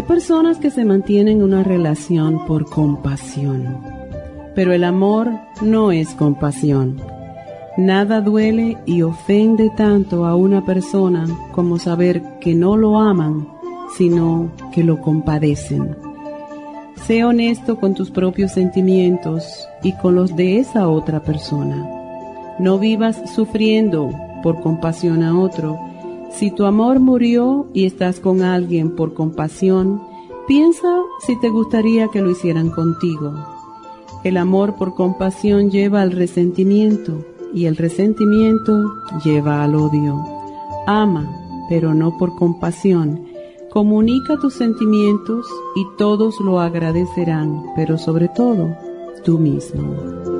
Hay personas que se mantienen una relación por compasión, pero el amor no es compasión. Nada duele y ofende tanto a una persona como saber que no lo aman, sino que lo compadecen. Sé honesto con tus propios sentimientos y con los de esa otra persona. No vivas sufriendo por compasión a otro, si tu amor murió y estás con alguien por compasión, piensa si te gustaría que lo hicieran contigo. El amor por compasión lleva al resentimiento y el resentimiento lleva al odio. Ama, pero no por compasión. Comunica tus sentimientos y todos lo agradecerán, pero sobre todo tú mismo.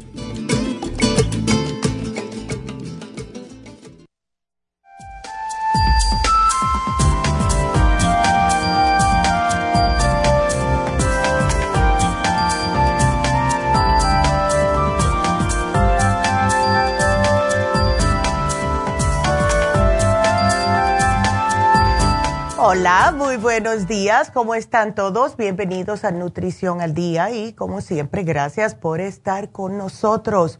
Hola, muy buenos días. ¿Cómo están todos? Bienvenidos a Nutrición al Día y como siempre, gracias por estar con nosotros.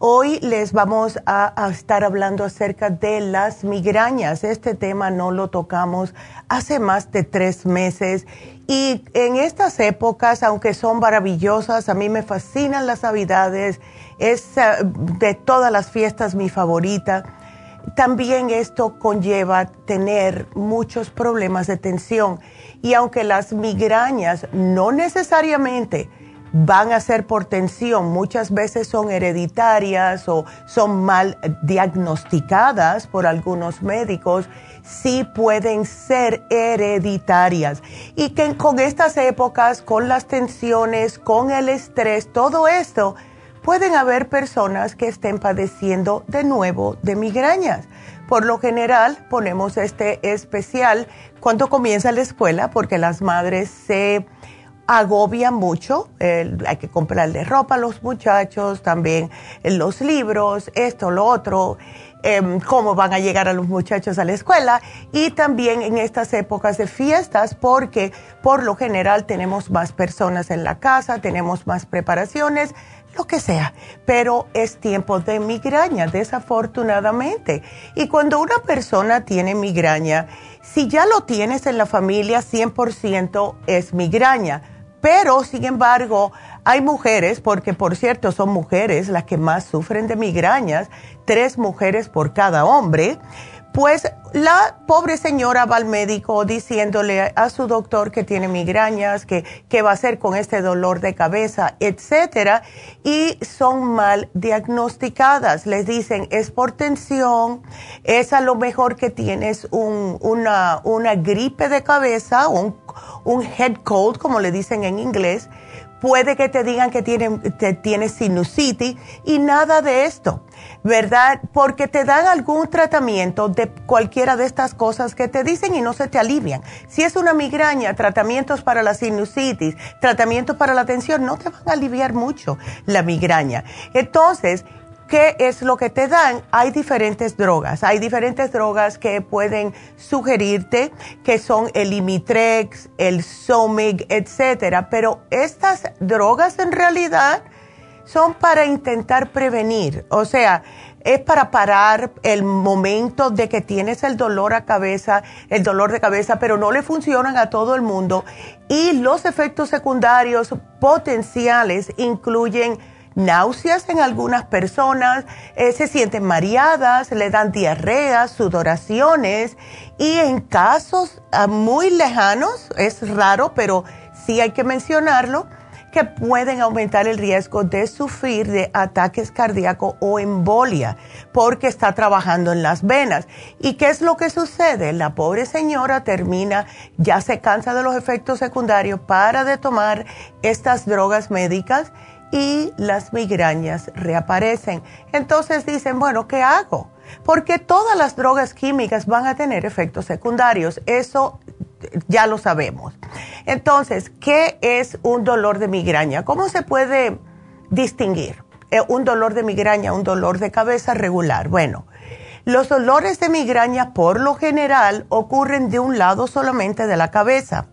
Hoy les vamos a, estar hablando acerca de las migrañas. Este tema no lo tocamos hace más de tres meses y en estas épocas, aunque son maravillosas, a mí me fascinan las navidades, es eh, de todas las fiestas mi favorita también esto conlleva tener muchos problemas de tensión y aunque las migrañas no necesariamente van a ser por tensión, muchas veces son hereditarias o son mal diagnosticadas por algunos médicos, sí pueden ser hereditarias. Y que con estas épocas, con las tensiones, con el estrés, todo esto, pueden haber personas que estén padeciendo de nuevo de migrañas. Por lo general ponemos este especial cuando comienza la escuela porque las madres se agobian mucho, hay que comprarle ropa a los muchachos, también los libros, esto, lo otro, em, cómo van a llegar a los muchachos a la escuela y también en estas épocas de fiestas porque por lo general tenemos más personas en la casa, tenemos más preparaciones, lo que sea, pero es tiempo de migraña, desafortunadamente. Y cuando una persona tiene migraña, si ya lo tienes en la familia, 100% es migraña. Pero, sin embargo, hay mujeres, porque por cierto son mujeres las que más sufren de migrañas, tres mujeres por cada hombre, pues la pobre señora va al médico diciéndole a su doctor que tiene migrañas, que qué va a hacer con este dolor de cabeza, etcétera, y son mal diagnosticadas. Les dicen, es por tensión, es a lo mejor que tienes una, una gripe de cabeza, un, un head cold, como le dicen en inglés, puede que te digan que tienes sinusitis y nada de esto, ¿verdad? Porque te dan algún tratamiento de cualquiera de estas cosas que te dicen y no se te alivian. Si es una migraña, tratamientos para la sinusitis, tratamientos para la tensión, no te van a aliviar mucho la migraña. Entonces, ¿Qué es lo que te dan? Hay diferentes drogas. Hay diferentes drogas que pueden sugerirte, que son el Imitrex, el Somig, etcétera. Pero estas drogas en realidad son para intentar prevenir. O sea, es para parar el momento de que tienes el dolor a cabeza, el dolor de cabeza, pero no le funcionan a todo el mundo. Y los efectos secundarios potenciales incluyen náuseas en algunas personas, eh, se sienten mareadas, le dan diarreas, sudoraciones y en casos ah, muy lejanos, es raro, pero sí hay que mencionarlo, que pueden aumentar el riesgo de sufrir de ataques cardíacos o embolia porque está trabajando en las venas. ¿Y qué es lo que sucede? La pobre señora termina, ya se cansa de los efectos secundarios, para de tomar estas drogas médicas y las migrañas reaparecen. Entonces dicen, bueno, ¿qué hago? Porque todas las drogas químicas van a tener efectos secundarios, eso ya lo sabemos. Entonces, ¿qué es un dolor de migraña? ¿Cómo se puede distinguir eh, un dolor de migraña, un dolor de cabeza regular? Bueno, los dolores de migraña por lo general ocurren de un lado solamente de la cabeza.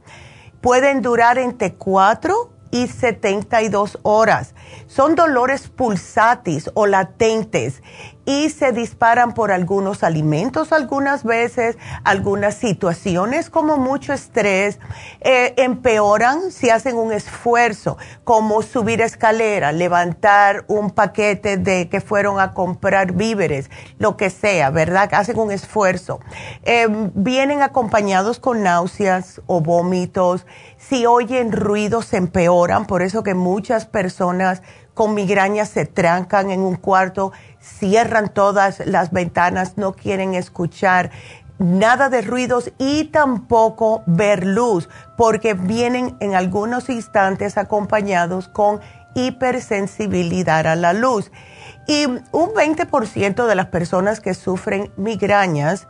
Pueden durar entre 4 y 72 horas. Son dolores pulsatis o latentes y se disparan por algunos alimentos algunas veces, algunas situaciones como mucho estrés, eh, empeoran si hacen un esfuerzo, como subir escalera, levantar un paquete de que fueron a comprar víveres, lo que sea, ¿verdad? Hacen un esfuerzo. Eh, vienen acompañados con náuseas o vómitos. Si oyen ruidos, se empeoran, por eso que muchas personas con migrañas se trancan en un cuarto cierran todas las ventanas, no quieren escuchar nada de ruidos y tampoco ver luz, porque vienen en algunos instantes acompañados con hipersensibilidad a la luz. Y un 20% de las personas que sufren migrañas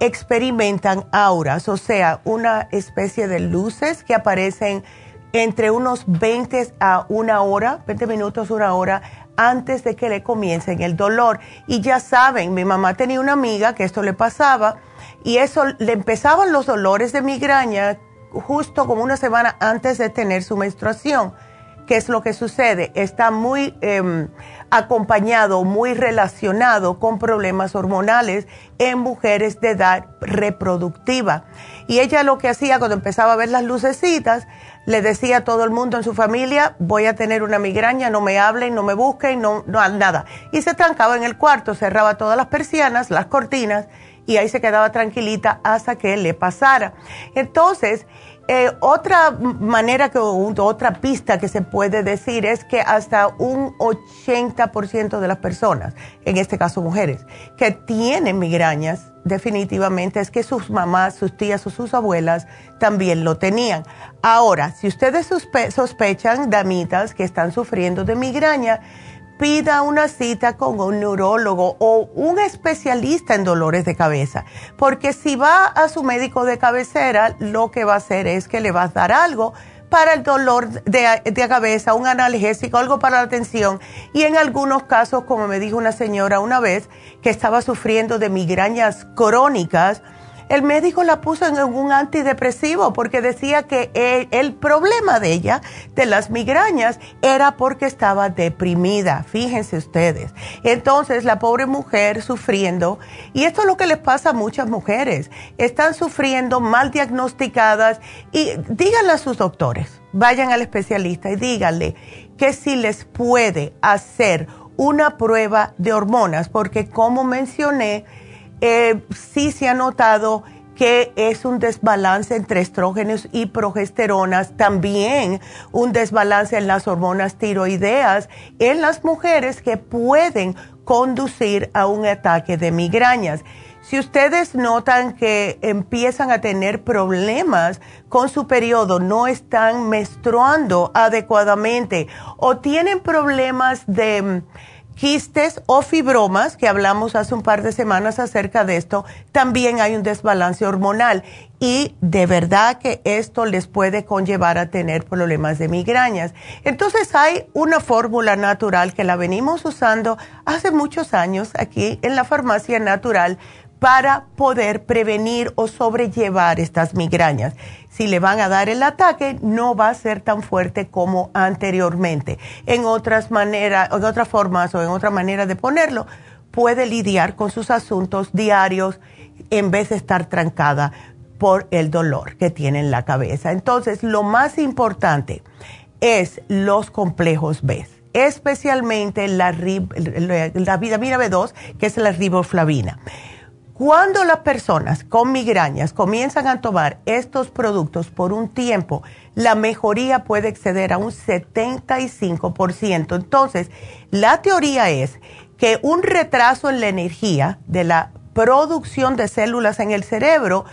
experimentan auras, o sea, una especie de luces que aparecen entre unos 20 a una hora, 20 minutos, una hora antes de que le comiencen el dolor. Y ya saben, mi mamá tenía una amiga que esto le pasaba y eso le empezaban los dolores de migraña justo como una semana antes de tener su menstruación. ¿Qué es lo que sucede? Está muy em, acompañado, muy relacionado con problemas hormonales en mujeres de edad reproductiva. Y ella lo que hacía cuando empezaba a ver las lucecitas, le decía a todo el mundo en su familia, voy a tener una migraña, no me hablen, no me busquen, no, no nada. Y se trancaba en el cuarto, cerraba todas las persianas, las cortinas, y ahí se quedaba tranquilita hasta que le pasara. Entonces, eh, otra manera que, otra pista que se puede decir es que hasta un 80% de las personas, en este caso mujeres, que tienen migrañas, definitivamente es que sus mamás, sus tías o sus abuelas también lo tenían. Ahora, si ustedes sospechan, damitas, que están sufriendo de migraña, pida una cita con un neurólogo o un especialista en dolores de cabeza, porque si va a su médico de cabecera, lo que va a hacer es que le va a dar algo para el dolor de, de, cabeza, un analgésico, algo para la tensión. Y en algunos casos, como me dijo una señora una vez, que estaba sufriendo de migrañas crónicas, el médico la puso en un antidepresivo porque decía que el, problema de ella, de las migrañas, era porque estaba deprimida, fíjense ustedes. Entonces la pobre mujer sufriendo, y esto es lo que les pasa a muchas mujeres, están sufriendo mal diagnosticadas y díganle a sus doctores, vayan al especialista y díganle que si les puede hacer una prueba de hormonas, porque como mencioné, eh, sí se ha notado que es un desbalance entre estrógenos y progesteronas, también un desbalance en las hormonas tiroideas en las mujeres que pueden conducir a un ataque de migrañas. Si ustedes notan que empiezan a tener problemas con su periodo, no están menstruando adecuadamente o tienen problemas de quistes o fibromas, que hablamos hace un par de semanas acerca de esto, también hay un desbalance hormonal y de verdad que esto les puede conllevar a tener problemas de migrañas. Entonces hay una fórmula natural que la venimos usando hace muchos años aquí en la farmacia natural para poder prevenir o sobrellevar estas migrañas. Si le van a dar el ataque, no va a ser tan fuerte como anteriormente. En otras maneras, en otras formas o en otra manera de ponerlo, puede lidiar con sus asuntos diarios en vez de estar trancada por el dolor que tiene en la cabeza. Entonces, lo más importante es los complejos B, especialmente la, la vitamina B2, que es la riboflavina. Cuando las personas con migrañas comienzan a tomar estos productos por un tiempo, la mejoría puede exceder a un 75%. Entonces, la teoría es que un retraso en la energía de la producción de células en el cerebro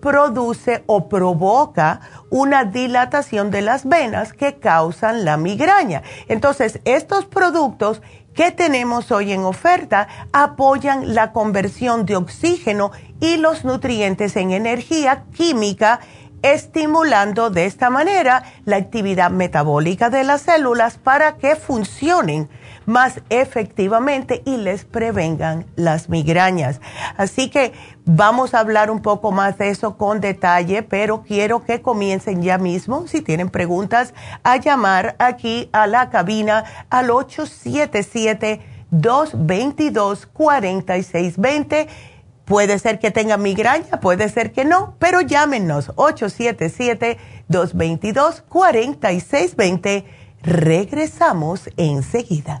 produce o provoca una dilatación de las venas que causan la migraña. Entonces, estos productos que tenemos hoy en oferta apoyan la conversión de oxígeno y los nutrientes en energía química, estimulando de esta manera la actividad metabólica de las células para que funcionen más efectivamente y les prevengan las migrañas. Así que vamos a hablar un poco más de eso con detalle, pero quiero que comiencen ya mismo, si tienen preguntas, a llamar aquí a la cabina al 877-222-4620. Puede ser que tengan migraña, puede ser que no, pero llámenos 877-222-4620. Regresamos enseguida.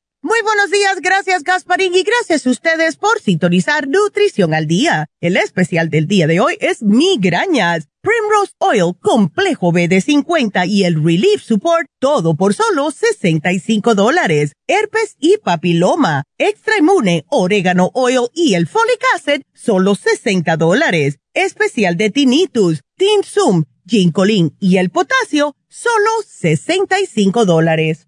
Muy buenos días, gracias Gasparín y gracias a ustedes por sintonizar Nutrición al Día. El especial del día de hoy es migrañas. Primrose Oil Complejo B de 50 y el Relief Support, todo por solo 65 dólares. Herpes y papiloma, Extra Inmune, Orégano Oil y el Folic Acid, solo 60 dólares. Especial de Tinnitus, Tinsum, Ginkolin y el potasio, solo 65 dólares.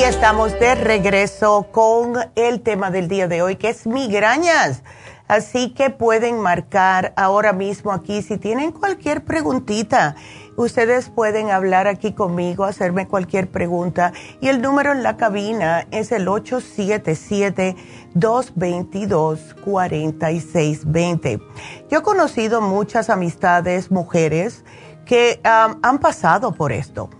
Y estamos de regreso con el tema del día de hoy, que es migrañas. Así que pueden marcar ahora mismo aquí si tienen cualquier preguntita. Ustedes pueden hablar aquí conmigo, hacerme cualquier pregunta. Y el número en la cabina es el 877-222-4620. Yo he conocido muchas amistades, mujeres, que han pasado por esto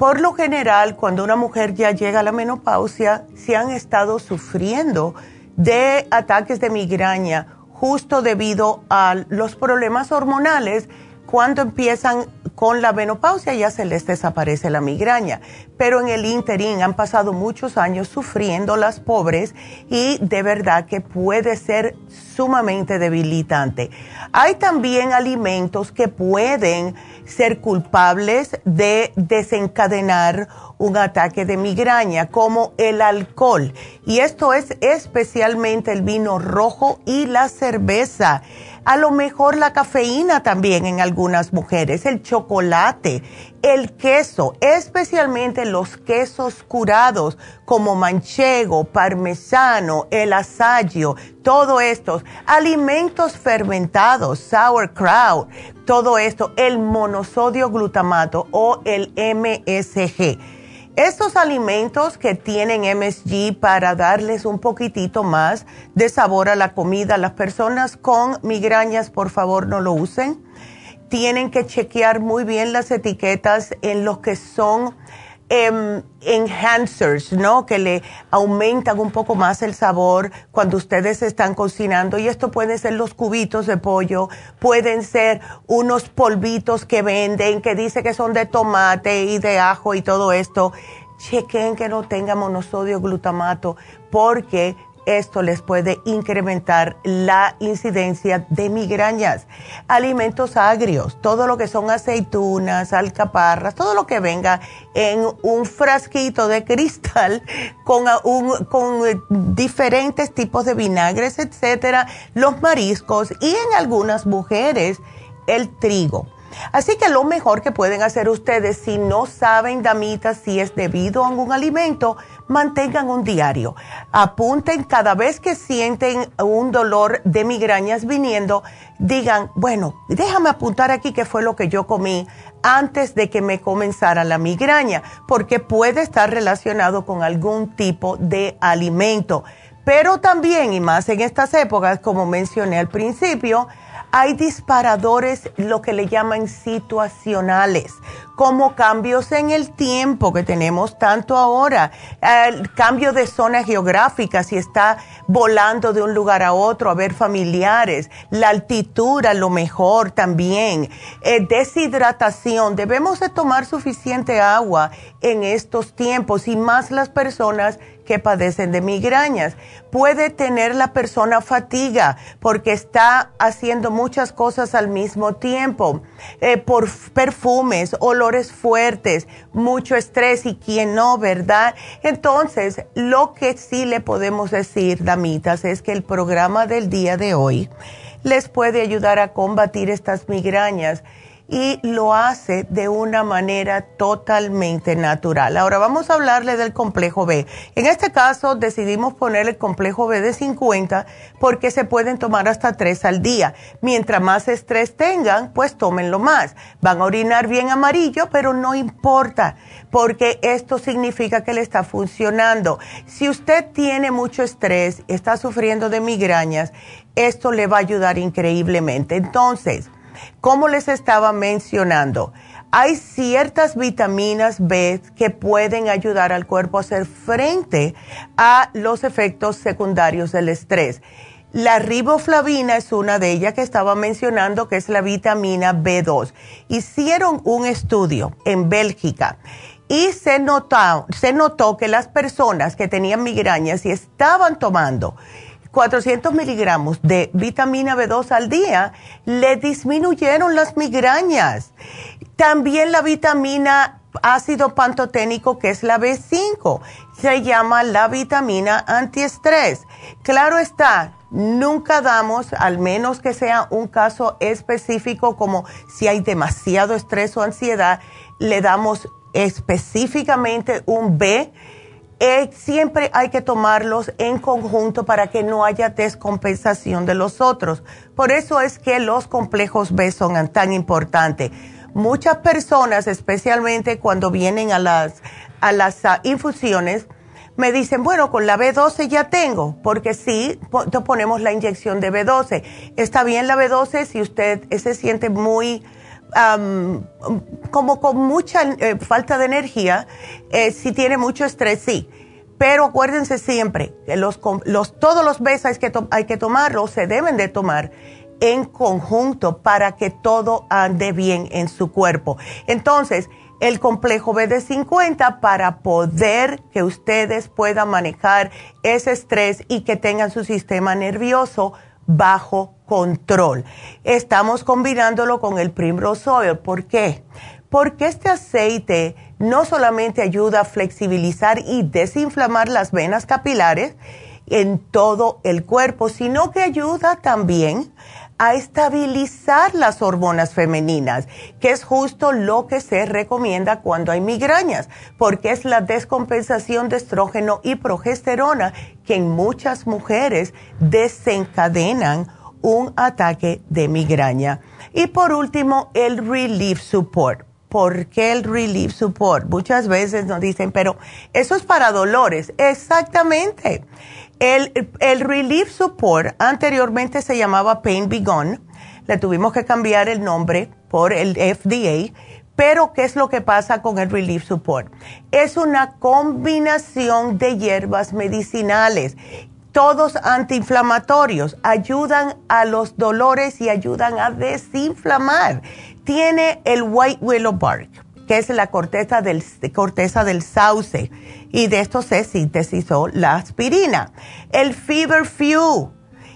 por lo general, cuando una mujer ya llega a la menopausia, se han estado sufriendo de ataques de migraña justo debido a los problemas hormonales. Cuando empiezan con la menopausia ya se les desaparece la migraña, pero en el interín han pasado muchos años sufriendo las pobres y de verdad que puede ser sumamente debilitante. Hay también alimentos que pueden ser culpables de desencadenar un ataque de migraña, como el alcohol. Y esto es especialmente el vino rojo y la cerveza. A lo mejor la cafeína también en algunas mujeres, el chocolate, el queso, especialmente los quesos curados como manchego, parmesano, el asayo, todo estos, alimentos fermentados, sauerkraut, todo esto, el monosodio glutamato o el MSG. Estos alimentos que tienen MSG para darles un poquitito más de sabor a la comida, las personas con migrañas, por favor, no lo usen tienen que chequear muy bien las etiquetas en los que son em, enhancers, ¿no? Que le aumentan un poco más el sabor cuando ustedes están cocinando. Y esto pueden ser los cubitos de pollo, pueden ser unos polvitos que venden, que dice que son de tomate y de ajo y todo esto. Chequen que no tenga monosodio glutamato porque esto les puede incrementar la incidencia de migrañas. Alimentos agrios, todo lo que son aceitunas, alcaparras, todo lo que venga en un frasquito de cristal con, con diferentes tipos de vinagres, etcétera, los mariscos y en algunas mujeres el trigo Así que lo mejor que pueden hacer ustedes, si no saben, damitas, si es debido a algún alimento, mantengan un diario. Apunten cada vez que sienten un dolor de migrañas viniendo, digan, bueno, déjame apuntar aquí qué fue lo que yo comí antes de que me comenzara la migraña, porque puede estar relacionado con algún tipo de alimento. Pero también, y más en estas épocas, como mencioné al principio, hay disparadores, lo que le llaman situacionales, como cambios en el tiempo que tenemos tanto ahora, el cambio de zona geográfica, si está volando de un lugar a otro a ver familiares, la altitud a lo mejor también, eh, deshidratación, debemos de tomar suficiente agua en estos tiempos y más las personas que padecen de migrañas. Puede tener la persona fatiga porque está haciendo muchas cosas al mismo tiempo, eh, por perfumes, olores fuertes, mucho estrés y quien no, ¿verdad? Entonces, lo que sí le podemos decir, damitas, es que el programa del día de hoy les puede ayudar a combatir estas migrañas y lo hace de una manera totalmente natural. Ahora vamos a hablarle del complejo B. En este caso decidimos poner el complejo B de 50 porque se pueden tomar hasta 3 al día. Mientras más estrés tengan, pues tómenlo más. Van a orinar bien amarillo, pero no importa porque esto significa que le está funcionando. Si usted tiene mucho estrés, está sufriendo de migrañas, esto le va a ayudar increíblemente. Entonces, como les estaba mencionando, hay ciertas vitaminas B que pueden ayudar al cuerpo a hacer frente a los efectos secundarios del estrés. La riboflavina es una de ellas que estaba mencionando, que es la vitamina B2. Hicieron un estudio en Bélgica y se notó, se notó que las personas que tenían migrañas y estaban tomando 400 miligramos de vitamina B2 al día, le disminuyeron las migrañas. También la vitamina ácido pantoténico, que es la B5, se llama la vitamina antiestrés. Claro está, nunca damos, al menos que sea un caso específico como si hay demasiado estrés o ansiedad, le damos específicamente un B eh, siempre hay que tomarlos en conjunto para que no haya descompensación de los otros. Por eso es que los complejos B son tan importantes. Muchas personas, especialmente cuando vienen a las, a las ah, infusiones, me dicen, bueno, con la B12 ya tengo, porque sí, ponemos la inyección de B12. Está bien la B12 si usted se siente muy como con mucha eh, falta de energía, eh, si tiene mucho estrés, sí. Pero acuérdense siempre los, los, todos los besos que hay que tomarlos, se deben de tomar en conjunto para que todo ande bien en su cuerpo. Entonces, el complejo BD50 para poder que ustedes puedan manejar ese estrés y que tengan su sistema nervioso bajo control. Estamos combinándolo con el Primrose Oil. ¿Por qué? Porque este aceite no solamente ayuda a flexibilizar y desinflamar las venas capilares en todo el cuerpo, sino que ayuda también a estabilizar las hormonas femeninas, que es justo lo que se recomienda cuando hay migrañas, porque es la descompensación de estrógeno y progesterona que en muchas mujeres desencadenan un ataque de migraña. Y por último, el Relief Support. ¿Por qué el Relief Support? Muchas veces nos dicen, pero eso es para dolores. Exactamente. El, el Relief Support anteriormente se llamaba Pain Be Gone. Le tuvimos que cambiar el nombre por el FDA. Pero, ¿qué es lo que pasa con el Relief Support? Es una combinación de hierbas medicinales todos antiinflamatorios, ayudan a los dolores y ayudan a desinflamar. Tiene el White Willow Bark, que es la corteza del, corteza del sauce, y de esto se sintetizó la aspirina. El Fever Few,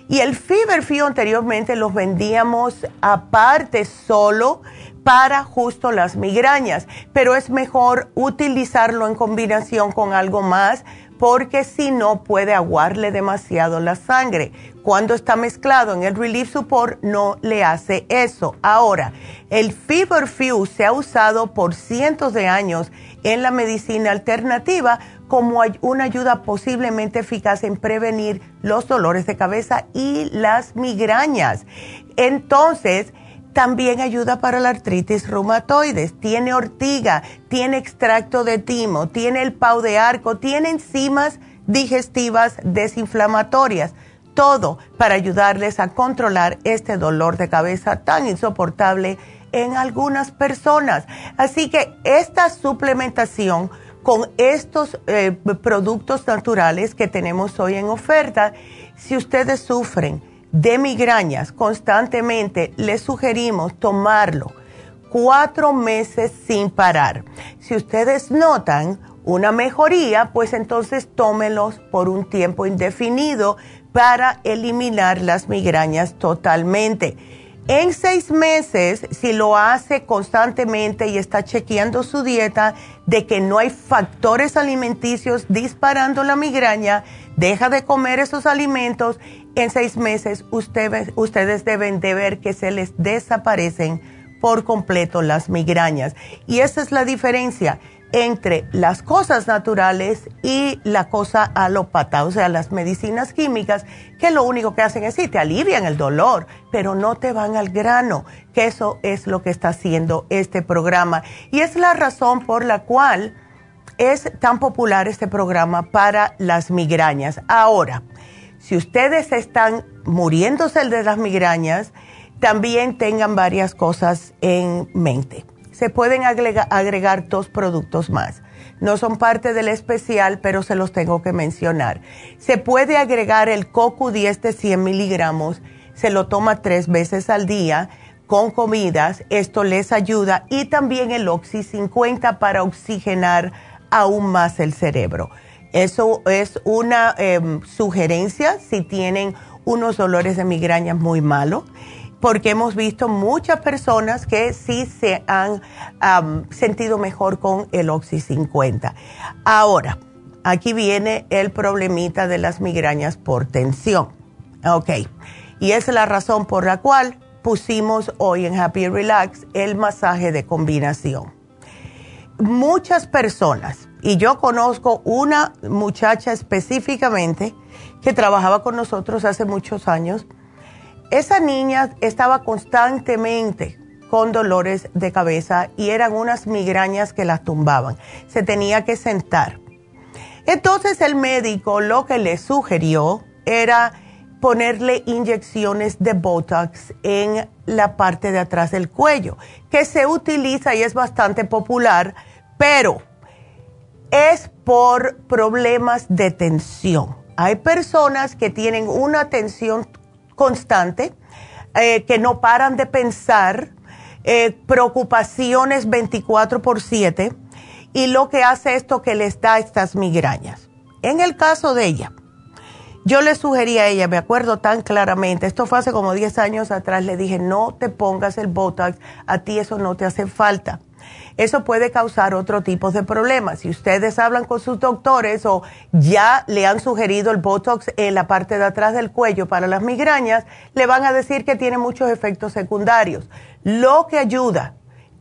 y el Fever Few anteriormente los vendíamos aparte solo para justo las migrañas, pero es mejor utilizarlo en combinación con algo más porque si no puede aguarle demasiado la sangre. Cuando está mezclado en el Relief Support no le hace eso. Ahora, el Feverfew se ha usado por cientos de años en la medicina alternativa como una ayuda posiblemente eficaz en prevenir los dolores de cabeza y las migrañas. Entonces, también ayuda para la artritis reumatoides. Tiene ortiga, tiene extracto de timo, tiene el pau de arco, tiene enzimas digestivas desinflamatorias. Todo para ayudarles a controlar este dolor de cabeza tan insoportable en algunas personas. Así que esta suplementación con estos eh, productos naturales que tenemos hoy en oferta, si ustedes sufren, de migrañas constantemente, les sugerimos tomarlo cuatro meses sin parar. Si ustedes notan una mejoría, pues entonces tómelos por un tiempo indefinido para eliminar las migrañas totalmente. En seis meses, si lo hace constantemente y está chequeando su dieta de que no hay factores alimenticios disparando la migraña, deja de comer esos alimentos en seis meses ustedes, ustedes deben de ver que se les desaparecen por completo las migrañas. Y esa es la diferencia entre las cosas naturales y la cosa alópata, o sea, las medicinas químicas, que lo único que hacen es sí, te alivian el dolor, pero no te van al grano, que eso es lo que está haciendo este programa. Y es la razón por la cual es tan popular este programa para las migrañas. Ahora, si ustedes están muriéndose de las migrañas, también tengan varias cosas en mente. Se pueden agregar, dos productos más. No son parte del especial, pero se los tengo que mencionar. Se puede agregar el CoQ10 de 100 miligramos. Se lo toma tres veces al día con comidas, esto les ayuda y también el Oxy 50 para oxigenar aún más el cerebro. Eso es una em, sugerencia si tienen unos dolores de migraña muy malos, porque hemos visto muchas personas que sí se han sentido mejor con el Oxy 50. Ahora, aquí viene el problemita de las migrañas por tensión. Ok, y es la razón por la cual pusimos hoy en Happy Relax el masaje de combinación. Muchas personas, y yo conozco una muchacha específicamente que trabajaba con nosotros hace muchos años, esa niña estaba constantemente con dolores de cabeza y eran unas migrañas que la tumbaban. Se tenía que sentar. Entonces el médico lo que le sugirió era ponerle inyecciones de Botox en la parte de atrás del cuello, que se utiliza y es bastante popular, pero es por problemas de tensión. Hay personas que tienen una tensión constante, eh, que no paran de pensar, eh, preocupaciones 24 por 7, y lo que hace esto que les da estas migrañas. En el caso de ella, yo le sugerí a ella, me acuerdo tan claramente, esto fue hace como 10 años atrás, le dije, no te pongas el Botox, a ti eso no te hace falta. Eso puede causar otro tipo de problemas. Si ustedes hablan con sus doctores o ya le han sugerido el Botox en la parte de atrás del cuello para las migrañas, le van a decir que tiene muchos efectos secundarios. Lo que ayuda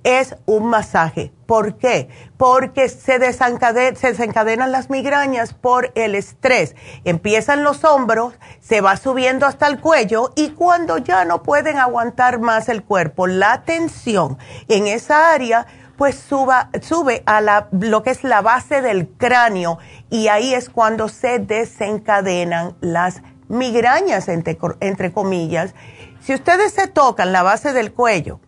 es un masaje. ¿Por qué? Porque se, desencadenan las migrañas por el estrés. Empiezan los hombros, se va subiendo hasta el cuello y cuando ya no pueden aguantar más el cuerpo, la tensión en esa área, pues suba, sube a la, lo que es la base del cráneo y ahí es cuando se desencadenan las migrañas, entre comillas. Si ustedes se tocan la base del cuello,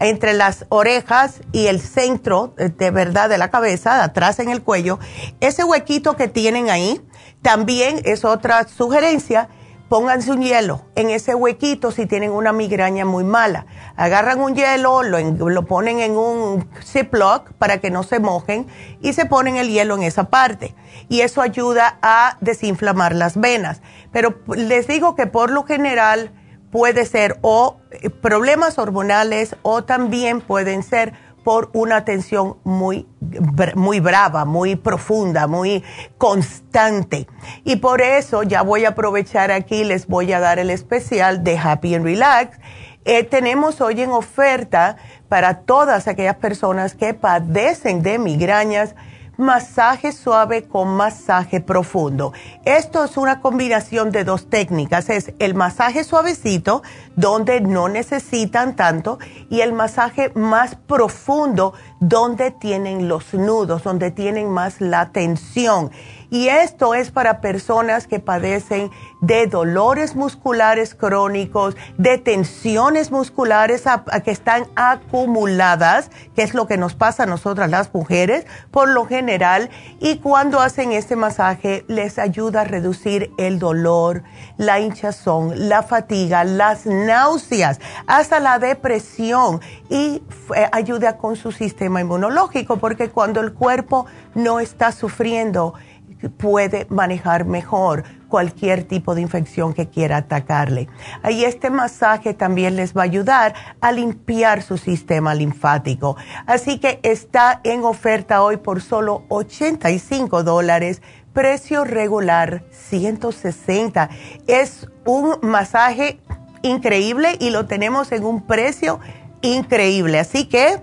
entre las orejas y el centro eh, de verdad de la cabeza, atrás en el cuello, ese huequito que tienen ahí, también es otra sugerencia. Pónganse un hielo en ese huequito si tienen una migraña muy mala. Agarran un hielo, lo, lo ponen en un Ziploc para que no se mojen y se ponen el hielo en esa parte. Y eso ayuda a desinflamar las venas. Pero les digo que por lo general, puede ser o eh, problemas hormonales o también pueden ser por una tensión muy, muy brava, muy profunda, muy constante. Y por eso ya voy a aprovechar aquí, les voy a dar el especial de Happy and Relax. Eh, tenemos hoy en oferta para todas aquellas personas que padecen de migrañas masaje suave con masaje profundo. Esto es una combinación de dos técnicas. Es el masaje suavecito, donde no necesitan tanto, y el masaje más profundo, donde tienen los nudos, donde tienen más la tensión. Y esto es para personas que padecen de dolores musculares crónicos, de tensiones musculares que están acumuladas, que es lo que nos pasa a nosotras las mujeres por lo general. Y cuando hacen este masaje les ayuda a reducir el dolor, la hinchazón, la fatiga, las náuseas, hasta la depresión y eh, ayuda con su sistema inmunológico, porque cuando el cuerpo no está sufriendo, puede manejar mejor cualquier tipo de infección que quiera atacarle. Y este masaje también les va a ayudar a limpiar su sistema linfático. Así que está en oferta hoy por solo 85 dólares, precio regular 160. Es un masaje increíble y lo tenemos en un precio increíble. Así que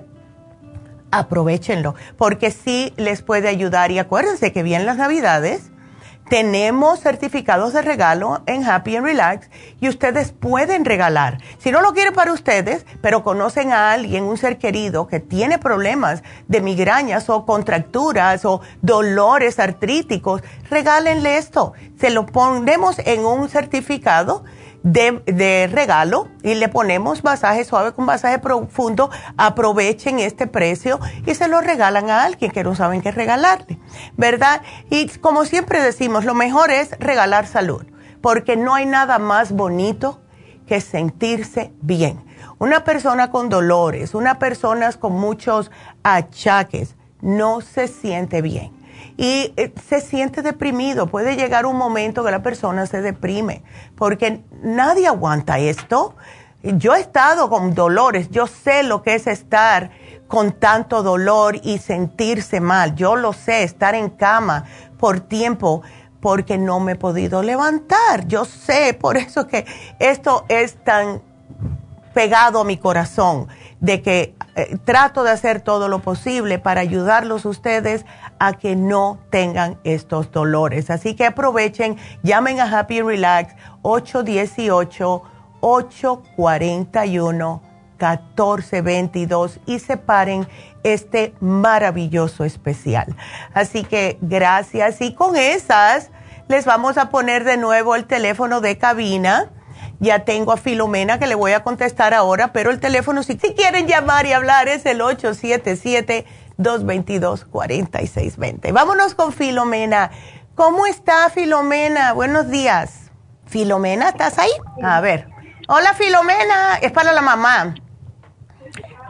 aprovechenlo, porque sí les puede ayudar. Y acuérdense que vienen las navidades, tenemos certificados de regalo en Happy and Relax y ustedes pueden regalar. Si no lo quieren para ustedes, pero conocen a alguien, un ser querido que tiene problemas de migrañas o contracturas o dolores artríticos, regálenle esto. Se lo ponemos en un certificado de, regalo y le ponemos masaje suave con masaje profundo. Aprovechen este precio y se lo regalan a alguien que no saben qué regalarle, ¿verdad? Y como siempre decimos, lo mejor es regalar salud, porque no hay nada más bonito que sentirse bien Una persona con dolores, una persona con muchos achaques, no se siente bien y eh, se siente deprimido. Puede llegar un momento que la persona se deprime porque nadie aguanta esto. Yo he estado con dolores, yo sé lo que es estar con tanto dolor y sentirse mal. Yo lo sé, estar en cama por tiempo porque no me he podido levantar. Yo sé, por eso que esto es tan pegado a mi corazón, de que eh, trato de hacer todo lo posible para ayudarlos ustedes a que no tengan estos dolores. Así que aprovechen, llamen a Happy Relax 818-841-1422 y separen este maravilloso especial. Así que gracias y con esas les vamos a poner de nuevo el teléfono de cabina. Ya tengo a Filomena que le voy a contestar ahora, pero el teléfono si, si quieren llamar y hablar es el 877-222-4620. Vámonos con Filomena. ¿Cómo está Filomena? Buenos días. Filomena, ¿estás ahí? A ver. Hola Filomena, es para la mamá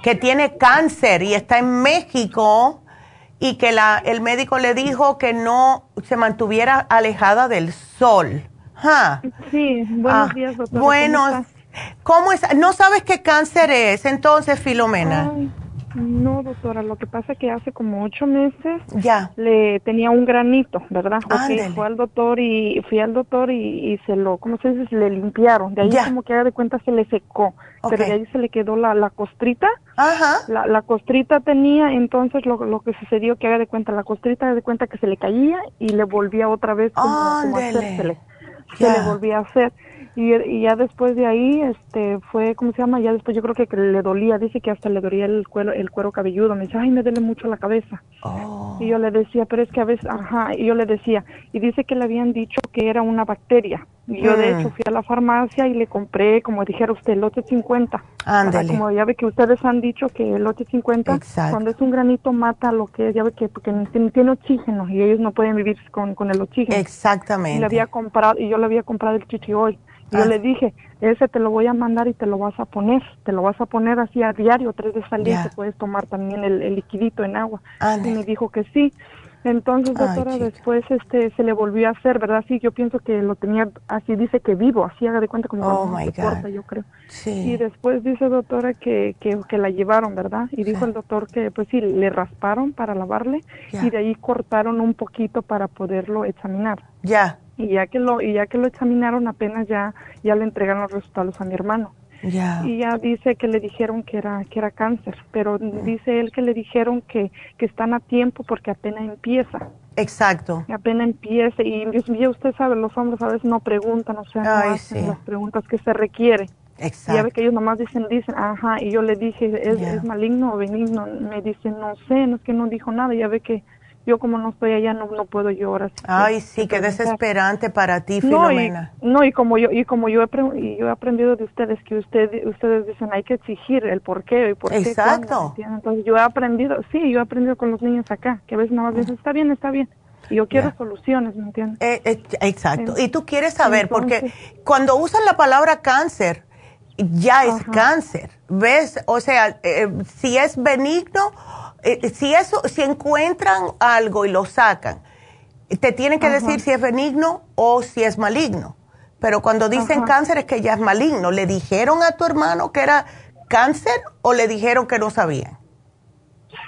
que tiene cáncer y está en México y que la, el médico le dijo que no se mantuviera alejada del sol. Sí, buenos ah, días, doctora. Buenos. ¿Cómo, es? ¿No sabes qué cáncer es entonces, Filomena? No, doctora, lo que pasa es que hace como ocho meses ya le tenía un granito, ¿verdad? Okay, fue al doctor y fui al doctor y, se lo, ¿cómo se dice? Le limpiaron. De ahí como que de cuenta se le secó, pero de ahí se le quedó la, la costrita. Ajá. La, la costrita tenía, entonces lo, lo que sucedió que haga de cuenta, la costrita haga de cuenta que se le caía y le volvía otra vez como, como a se le volvía a hacer. Y, ya después de ahí, este, fue, ¿cómo se llama? Ya después yo creo que, le dolía, dice que hasta le dolía el cuero, el cuero cabelludo. Me dice, ay, me duele mucho la cabeza. Oh. Y yo le decía, pero es que a veces, ajá, y yo le decía, y dice que le habían dicho que era una bacteria. Yo, de hecho, mm. fui a la farmacia y le compré, como dijera usted, el lote 50. Ándale. Como ya ve que ustedes han dicho que el lote 50, cuando es un granito, mata lo que ya ve que porque tiene, oxígeno y ellos no pueden vivir con, con el oxígeno. Exactamente. Y, le había comprado, y yo le había comprado el hoy yo ah. le dije, ese te lo voy a mandar y te lo vas a poner, te lo vas a poner así a diario, tres veces al día, te puedes tomar también el, liquidito en agua. Y me dijo que sí. Entonces, doctora, después este se le volvió a hacer, ¿verdad? Sí, yo pienso que lo tenía, así dice que vivo, así haga de cuenta como oh my corta, yo creo. Sí. Y después dice doctora que, que, que, la llevaron, ¿verdad? Y dijo el doctor que pues sí, le rasparon para lavarle y de ahí cortaron un poquito para poderlo examinar. Ya y ya que lo y ya que lo examinaron apenas ya ya le entregaron los resultados a mi hermano y ya dice que le dijeron que era que era cáncer pero mm. dice él que le dijeron que que están a tiempo porque apenas empieza. Exacto. Apenas empieza y Dios mío usted sabe los hombres a veces no preguntan o sea no hacen las preguntas que se requiere. Exacto. Ya ve que ellos nomás dicen, dicen, ajá, y yo le dije, ¿es, ¿es maligno o benigno? Me dice, no sé, no es que no dijo nada, ya ve que yo como no estoy allá no, no puedo llorar. Ay, sí, qué desesperante para ti, Filomena. No, y, como yo y como yo he, yo he aprendido de ustedes que usted, ustedes dicen hay que exigir el por qué y por qué. Exacto. Entonces yo he aprendido, sí, yo he aprendido con los niños acá, que a veces nada más dicen, está bien, está bien. Y yo quiero soluciones, ¿me entiendes? Eh, eh, exacto. y tú quieres saber, porque cuando usan la palabra cáncer, ya es cáncer. ¿Ves? O sea, eh, si es benigno eh, si eso, si encuentran algo y lo sacan, te tienen que decir si es benigno o si es maligno. Pero cuando dicen cáncer es que ya es maligno. ¿Le dijeron a tu hermano que era cáncer o le dijeron que no sabían?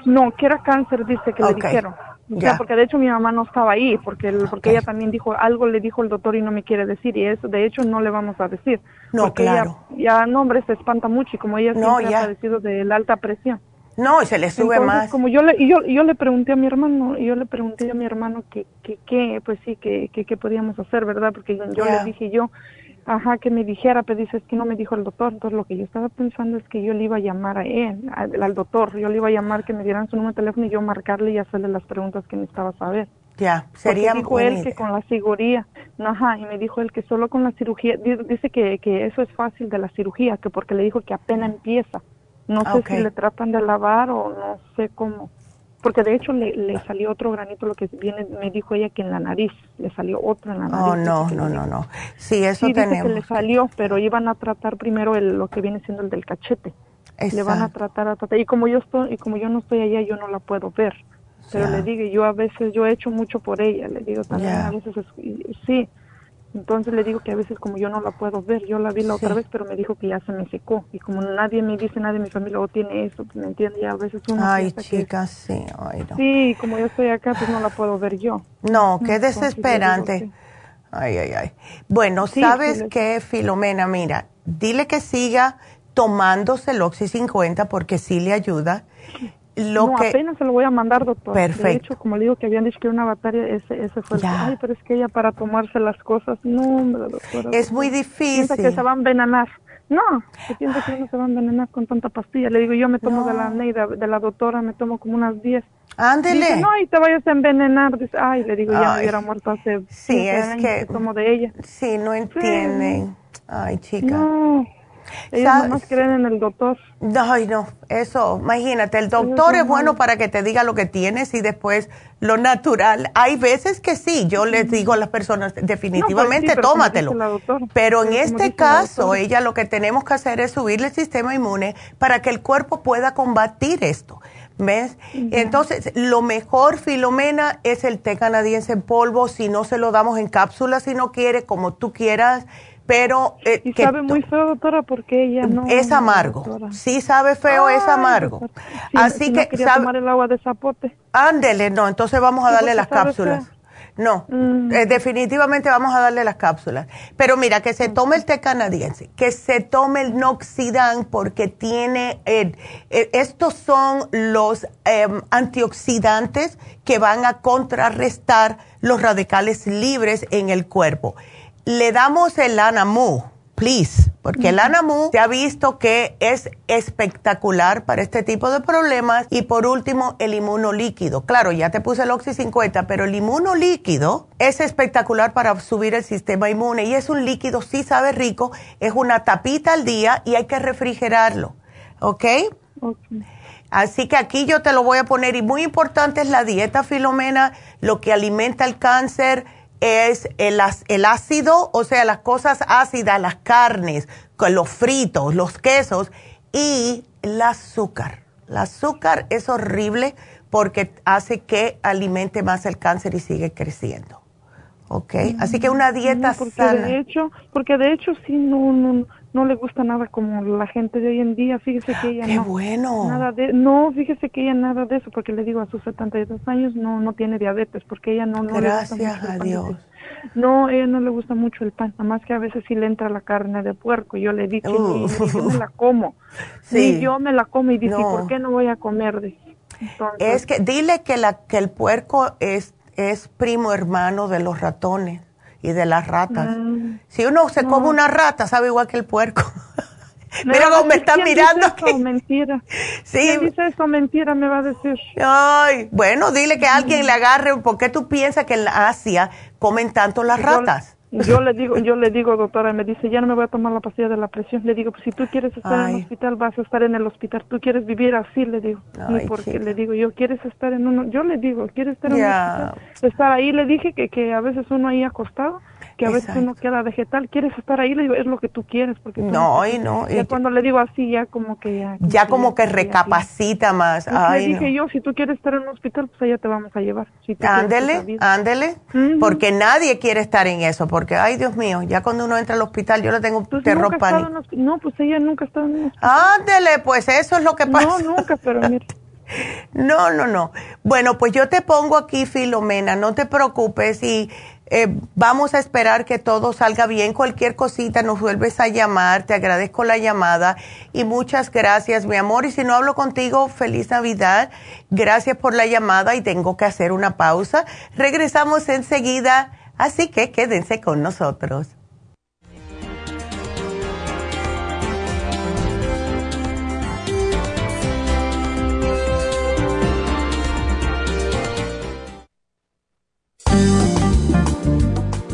No, que era cáncer, dice que le dijeron. Ya. porque de hecho mi mamá no estaba ahí, porque porque ella también dijo, algo le dijo el doctor y no me quiere decir, y eso de hecho no le vamos a decir. No, porque claro. ya, no, hombre, se espanta mucho y como ella no, siempre ha padecido de la alta presión. No, se le sube más. Como yo le, y yo, yo le pregunté a mi hermano, y yo le pregunté a mi hermano que, que, que pues sí, que, que, podíamos hacer, ¿verdad? Porque yo le dije yo, ajá, que me dijera, pero dices que no me dijo el doctor. Entonces lo que yo estaba pensando es que yo le iba a llamar a él, al, doctor, yo le iba a llamar que me dieran su número de teléfono y yo marcarle y hacerle las preguntas que necesitaba saber. Ya, sería dijo él que con la cirugía, ajá, y me dijo él que solo con la cirugía, dice que, que eso es fácil de la cirugía, que porque le dijo que apenas empieza. No sé si le tratan de lavar o no sé cómo. porque de hecho le, le, salió otro granito, lo que viene, me dijo ella que en la nariz, le salió otro en la nariz. Oh, no, no, no, no. Sí, eso sí, tenemos. que le salió, pero iban a tratar primero el, lo que viene siendo el del cachete. Le van a tratar, a tratar. Y como yo estoy, y como yo no estoy allá, yo no la puedo ver. Pero le digo, yo a veces, yo he hecho mucho por ella, le digo también, a veces, sí, entonces le digo que a veces como yo no la puedo ver, yo la vi la otra vez, pero me dijo que ya se me secó. Y como nadie me dice, nadie de mi familia o tiene eso, pues, ¿me entiende? Ya a veces uno... Ay, chicas, sí. Ay, no. Sí, como yo estoy acá, pues no la puedo ver yo. No, qué desesperante. Ay, ay, ay. Bueno, ¿sabes qué, Filomena? Mira, dile que siga tomándose el Oxy 50 porque sí le ayuda no, apenas se lo voy a mandar, doctor. Perfecto. De hecho, como le digo que habían dicho que era una batalla, ese, ese fue el... Ay, pero es que ella para tomarse las cosas, no, hombre, doctora. Es muy difícil. Piensa que se va a envenenar. No, que piensa que no se va a envenenar con tanta pastilla. Le digo, yo me tomo de la Neida, de la doctora, me tomo como unas 10. Ándele. Dice, no, y te vayas a envenenar. Dice, ay, le digo, ya me hubiera muerto hace sí, es que, tomo de ella. Sí, no entienden. Ay, chica. No. Ellos más creen en el doctor. Ay, no, eso, imagínate, el doctor es bueno para que te diga lo que tienes y después lo natural. Hay veces que sí, yo les digo a las personas, definitivamente tómatelo. pero en este caso, ella lo que tenemos que hacer es subirle el sistema inmune para que el cuerpo pueda combatir esto. ¿Ves? Entonces, lo mejor, Filomena, es el té canadiense en polvo. Si no se lo damos en cápsulas, si no quiere, como tú quieras pero... Eh, y sabe muy feo, doctora, porque ella no... Es amargo. sí sabe feo, es amargo. Así que... sabe, tomar el agua de zapote. Ándele, no, entonces vamos a darle las cápsulas. No, mm. eh, definitivamente vamos a darle las cápsulas. Pero mira, que se tome el té canadiense, que se tome el Noxidan porque tiene, eh, estos son los em, antioxidantes que van a contrarrestar los radicales libres en el cuerpo le damos el Anamu, please, porque el Anamu se ha visto que es espectacular para este tipo de problemas. Y por último, el inmunolíquido. Claro, ya te puse el Oxy 50, pero el inmunolíquido es espectacular para subir el sistema inmune. Y es un líquido, sí sabe rico, es una tapita al día y hay que refrigerarlo. ¿Ok? Así que aquí yo te lo voy a poner. Y muy importante es la dieta filomena, lo que alimenta el cáncer es el, el, ácido, o sea, las cosas ácidas, las carnes, los fritos, los quesos y el azúcar. El azúcar es horrible porque hace que alimente más el cáncer y sigue creciendo. ¿Ok? Así que una dieta porque sana. De hecho, porque de hecho sí, no, no, no le gusta nada como la gente de hoy en día. Fíjese que ella Qué no. bueno. Nada de, no, fíjese que ella nada de eso, porque le digo a sus 72 años no no tiene diabetes, porque ella no, no Gracias le gusta a Dios. No, a ella no le gusta mucho el pan, nada más que a veces sí le entra la carne de puerco. Yo le dije, uh. yo me la como. Sí. yo me la como y dice, ¿por qué no voy a comer? De? es que dile que, la, que el puerco es, es primo hermano de los ratones y de las ratas. Mm. si uno se come una rata, sabe igual que el puerco. Mira cómo me están mirando. Dice eso, mentira. Sí. ¿Quién dice eso? Mentira, me va a decir. Ay, bueno, dile que alguien le agarre. ¿Por qué tú piensas que en Asia comen tanto las ratas? Yo le digo, yo le digo, doctora, me dice, ya no me voy a tomar la pastilla de la presión. Le digo, pues si tú quieres estar en el hospital, vas a estar en el hospital. Tú quieres vivir así, le digo. Ay, porque le digo, yo quieres estar en uno, yo le digo, quieres estar en un hospital. Estar ahí, le dije que, que a veces uno ahí acostado que a veces uno queda vegetal, quieres estar ahí, le digo, es lo que tú quieres, porque no, y no. Ya cuando le digo así, ya como que ya. Ya como que recapacita más. Pues Ay, dije yo, si tú quieres estar en un hospital, pues allá te vamos a llevar. Si ándele, ándele, porque nadie quiere estar en eso, porque, ay Dios mío, ya cuando uno entra al hospital, yo le tengo pues terror No, pues ella nunca estado en un hospital. Ándele, pues eso es lo que pasa. No, nunca, pero mira. No, no, no. Bueno, pues yo te pongo aquí, Filomena, no te preocupes y eh, vamos a esperar que todo salga bien. Cualquier cosita nos vuelves a llamar. Te agradezco la llamada y muchas gracias, mi amor. Y si no hablo contigo, feliz Navidad. Gracias por la llamada y tengo que hacer una pausa. Regresamos enseguida, así que quédense con nosotros.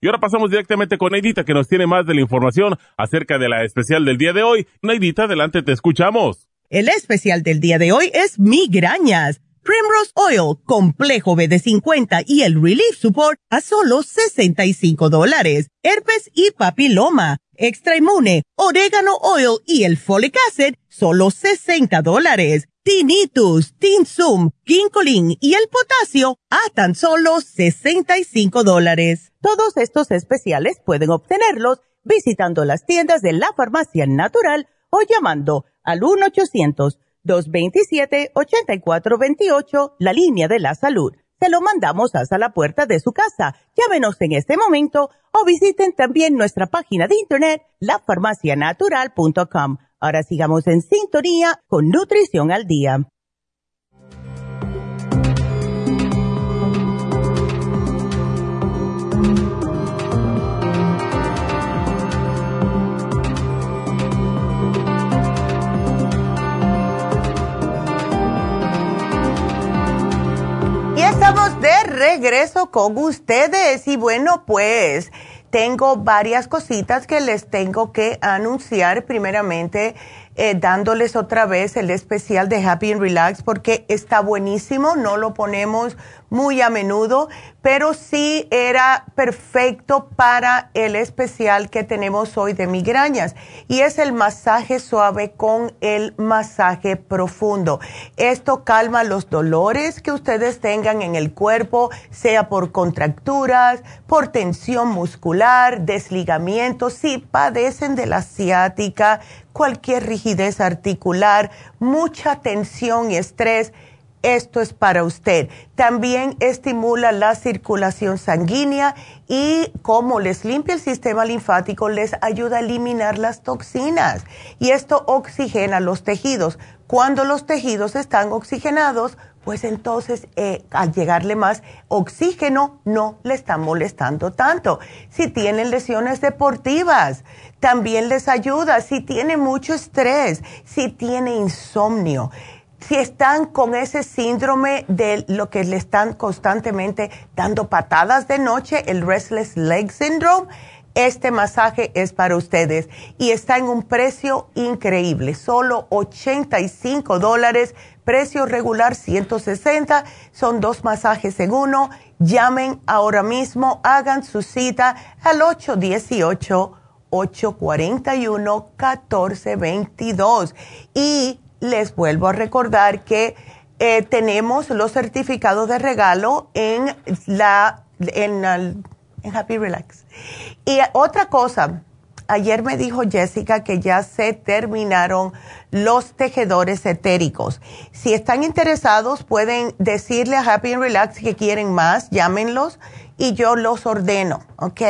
Y ahora pasamos directamente con Neidita, que nos tiene más de la información acerca de la especial del día de hoy. Neidita, adelante, te escuchamos. El especial del día de hoy es migrañas. Primrose Oil, Complejo BD50 y el Relief Support a solo 65 dólares. Herpes y papiloma, Extra Inmune, Orégano Oil y el Folic Acid, solo 60 dólares. Tinnitus, Tinsum, Ginkolin y el potasio a tan solo 65 dólares. Todos estos especiales pueden obtenerlos visitando las tiendas de la farmacia natural o llamando al 1-800-227-8428, la línea de la salud. Se lo mandamos hasta la puerta de su casa. Llámenos en este momento o visiten también nuestra página de internet, lafarmacianatural.com Ahora sigamos en sintonía con Nutrición al Día. Y estamos de regreso con ustedes y bueno pues tengo varias cositas que les tengo que anunciar. Primeramente, eh, dándoles otra vez el especial de Happy and Relax porque está buenísimo, no lo ponemos muy a menudo, pero sí era perfecto para el especial que tenemos hoy de migrañas y es el masaje suave con el masaje profundo. Esto calma los dolores que ustedes tengan en el cuerpo, sea por contracturas, por tensión muscular, desligamiento, si padecen de la ciática, cualquier rigidez articular, mucha tensión y estrés esto es para usted. También estimula la circulación sanguínea y como les limpia el sistema linfático, les ayuda a eliminar las toxinas. Y esto oxigena los tejidos. Cuando los tejidos están oxigenados, pues entonces eh, al llegarle más oxígeno no le están molestando tanto. Si tienen lesiones deportivas, también les ayuda. Si tiene mucho estrés, si tiene insomnio si están con ese síndrome de lo que le están constantemente dando patadas de noche, el Restless Leg Syndrome, este masaje es para ustedes y está en un precio increíble, solo 85 dólares, precio regular 160, son dos masajes en uno. Llamen ahora mismo, hagan su cita al 818 841 1422 y les vuelvo a recordar que eh, tenemos los certificados de regalo en la en, Happy Relax. Y otra cosa, ayer me dijo Jessica que ya se terminaron los tejedores etéricos. Si están interesados, pueden decirle a Happy Relax que quieren más, llámenlos y yo los ordeno, ¿ok?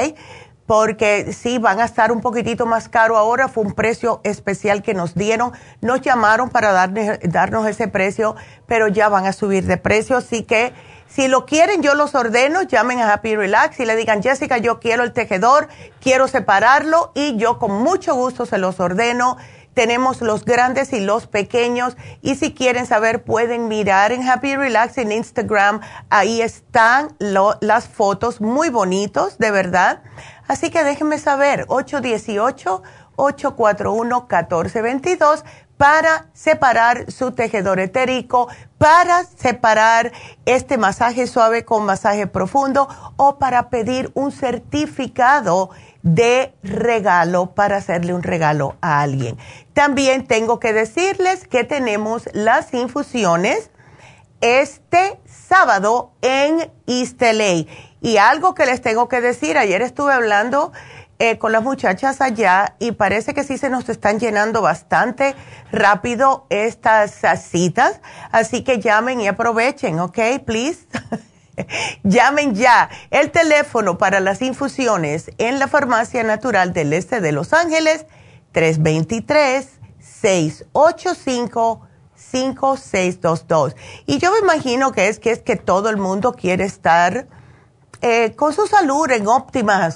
Porque sí, van a estar un poquitito más caro ahora, fue un precio especial que nos dieron, nos llamaron para darnos ese precio, pero ya van a subir de precio, así que si lo quieren, yo los ordeno, llamen a Happy Relax y le digan, Jessica, yo quiero el tejedor, quiero separarlo y yo con mucho gusto se los ordeno tenemos los grandes y los pequeños. Y si quieren saber, pueden mirar en Happy Relax en Instagram. Ahí están las fotos muy bonitos, de verdad. Así que déjenme saber, 818-841-1422 para separar su tejedor etérico, para separar este masaje suave con masaje profundo o para pedir un certificado de regalo para hacerle un regalo a alguien. También tengo que decirles que tenemos las infusiones este sábado en East. Y algo que les tengo que decir, ayer estuve hablando eh, con las muchachas allá y parece que sí se nos están llenando bastante rápido estas citas, así que llamen y aprovechen, ¿ok? Please. llamen ya. El teléfono para las infusiones en la Farmacia Natural del Este de Los Ángeles, 323-685-5622. Y yo me imagino que es que es que todo el mundo quiere estar eh, con su salud en óptima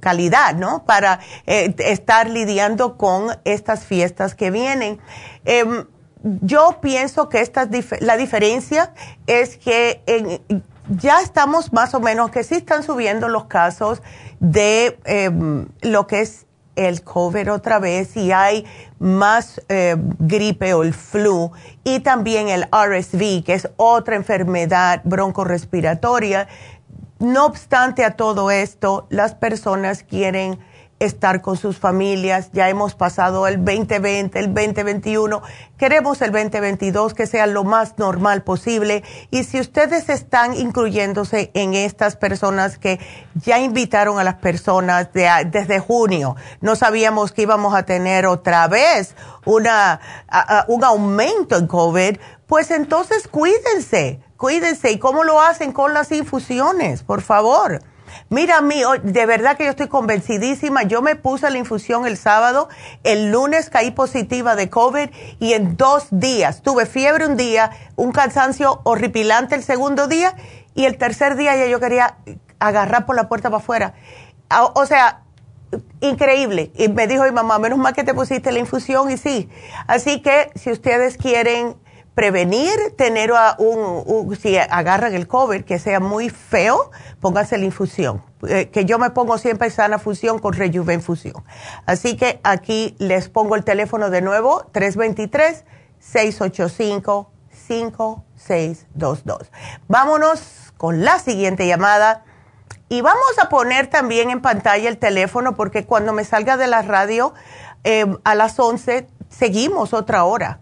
calidad, ¿no? Para eh, estar lidiando con estas fiestas que vienen. Em, yo pienso que esta, la diferencia es que ya estamos más o menos, que sí están subiendo los casos de em, lo que es el COVID otra vez y hay más eh, gripe o el flu y también el RSV, que es otra enfermedad broncorespiratoria. No obstante a todo esto, las personas quieren estar con sus familias. Ya hemos pasado el 2020, el 2021. Queremos el 2022 que sea lo más normal posible. Y si ustedes están incluyéndose en estas personas que ya invitaron a las personas desde junio, no sabíamos que íbamos a tener otra vez una, un aumento en COVID, pues entonces cuídense, cuídense. ¿Y cómo lo hacen con las infusiones? Por favor. Mira a mí, de verdad que yo estoy convencidísima. Yo me puse la infusión el sábado, el lunes caí positiva de COVID y en dos días tuve fiebre un día, un cansancio horripilante el segundo día y el tercer día ya yo quería agarrar por la puerta para afuera. O sea, increíble. Y me dijo mi mamá, menos mal que te pusiste la infusión y sí. Así que si ustedes quieren prevenir tener un, si agarran el COVID, que sea muy feo, pónganse la infusión. Eh, que yo me pongo siempre sana fusión con rejuven fusión. Así que aquí les pongo el teléfono de nuevo, 323-685-5622. Vámonos con la siguiente llamada. Y vamos a poner también en pantalla el teléfono porque cuando me salga de la radio eh, a las 11 seguimos otra hora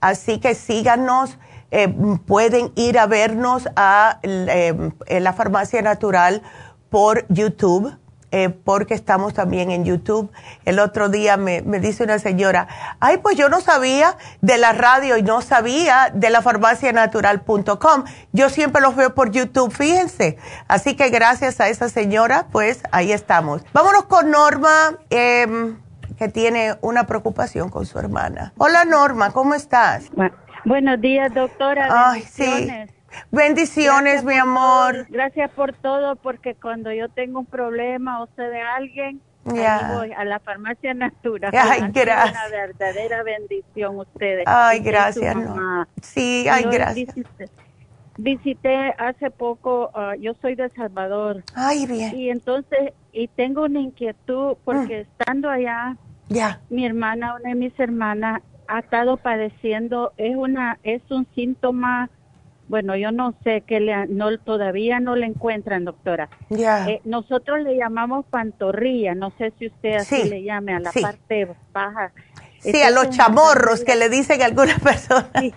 Así que síganos, eh, pueden ir a vernos a eh, la farmacia natural por YouTube. Eh, porque estamos también en YouTube. El otro día me, dice una señora, ay, pues yo no sabía de la radio y no sabía de la farmacianatural.com. Yo siempre los veo por YouTube, fíjense. Así que gracias a esa señora, pues ahí estamos. Vámonos con Norma. Eh, que tiene una preocupación con su hermana. Hola Norma, ¿cómo estás? buenos días, doctora. Ay, sí. Bendiciones, mi amor. gracias por todo, porque cuando yo tengo un problema o sé de alguien, voy a la farmacia natural. Ay, gracias. Una verdadera bendición ustedes. Ay, gracias. Sí, ay, gracias. Visité, hace poco, ah, yo soy de Salvador. Ay, bien. Y entonces, y tengo una inquietud, porque mm. estando allá, ya. Mi hermana, una de mis hermanas, ha estado padeciendo, es una, es un síntoma, bueno, yo no sé que le, no, todavía no le encuentran, doctora. Ya. Eh, nosotros le llamamos pantorrilla, no sé si usted así le llame a la parte baja. Sí, a los chamorros que le dicen algunas personas. Sí,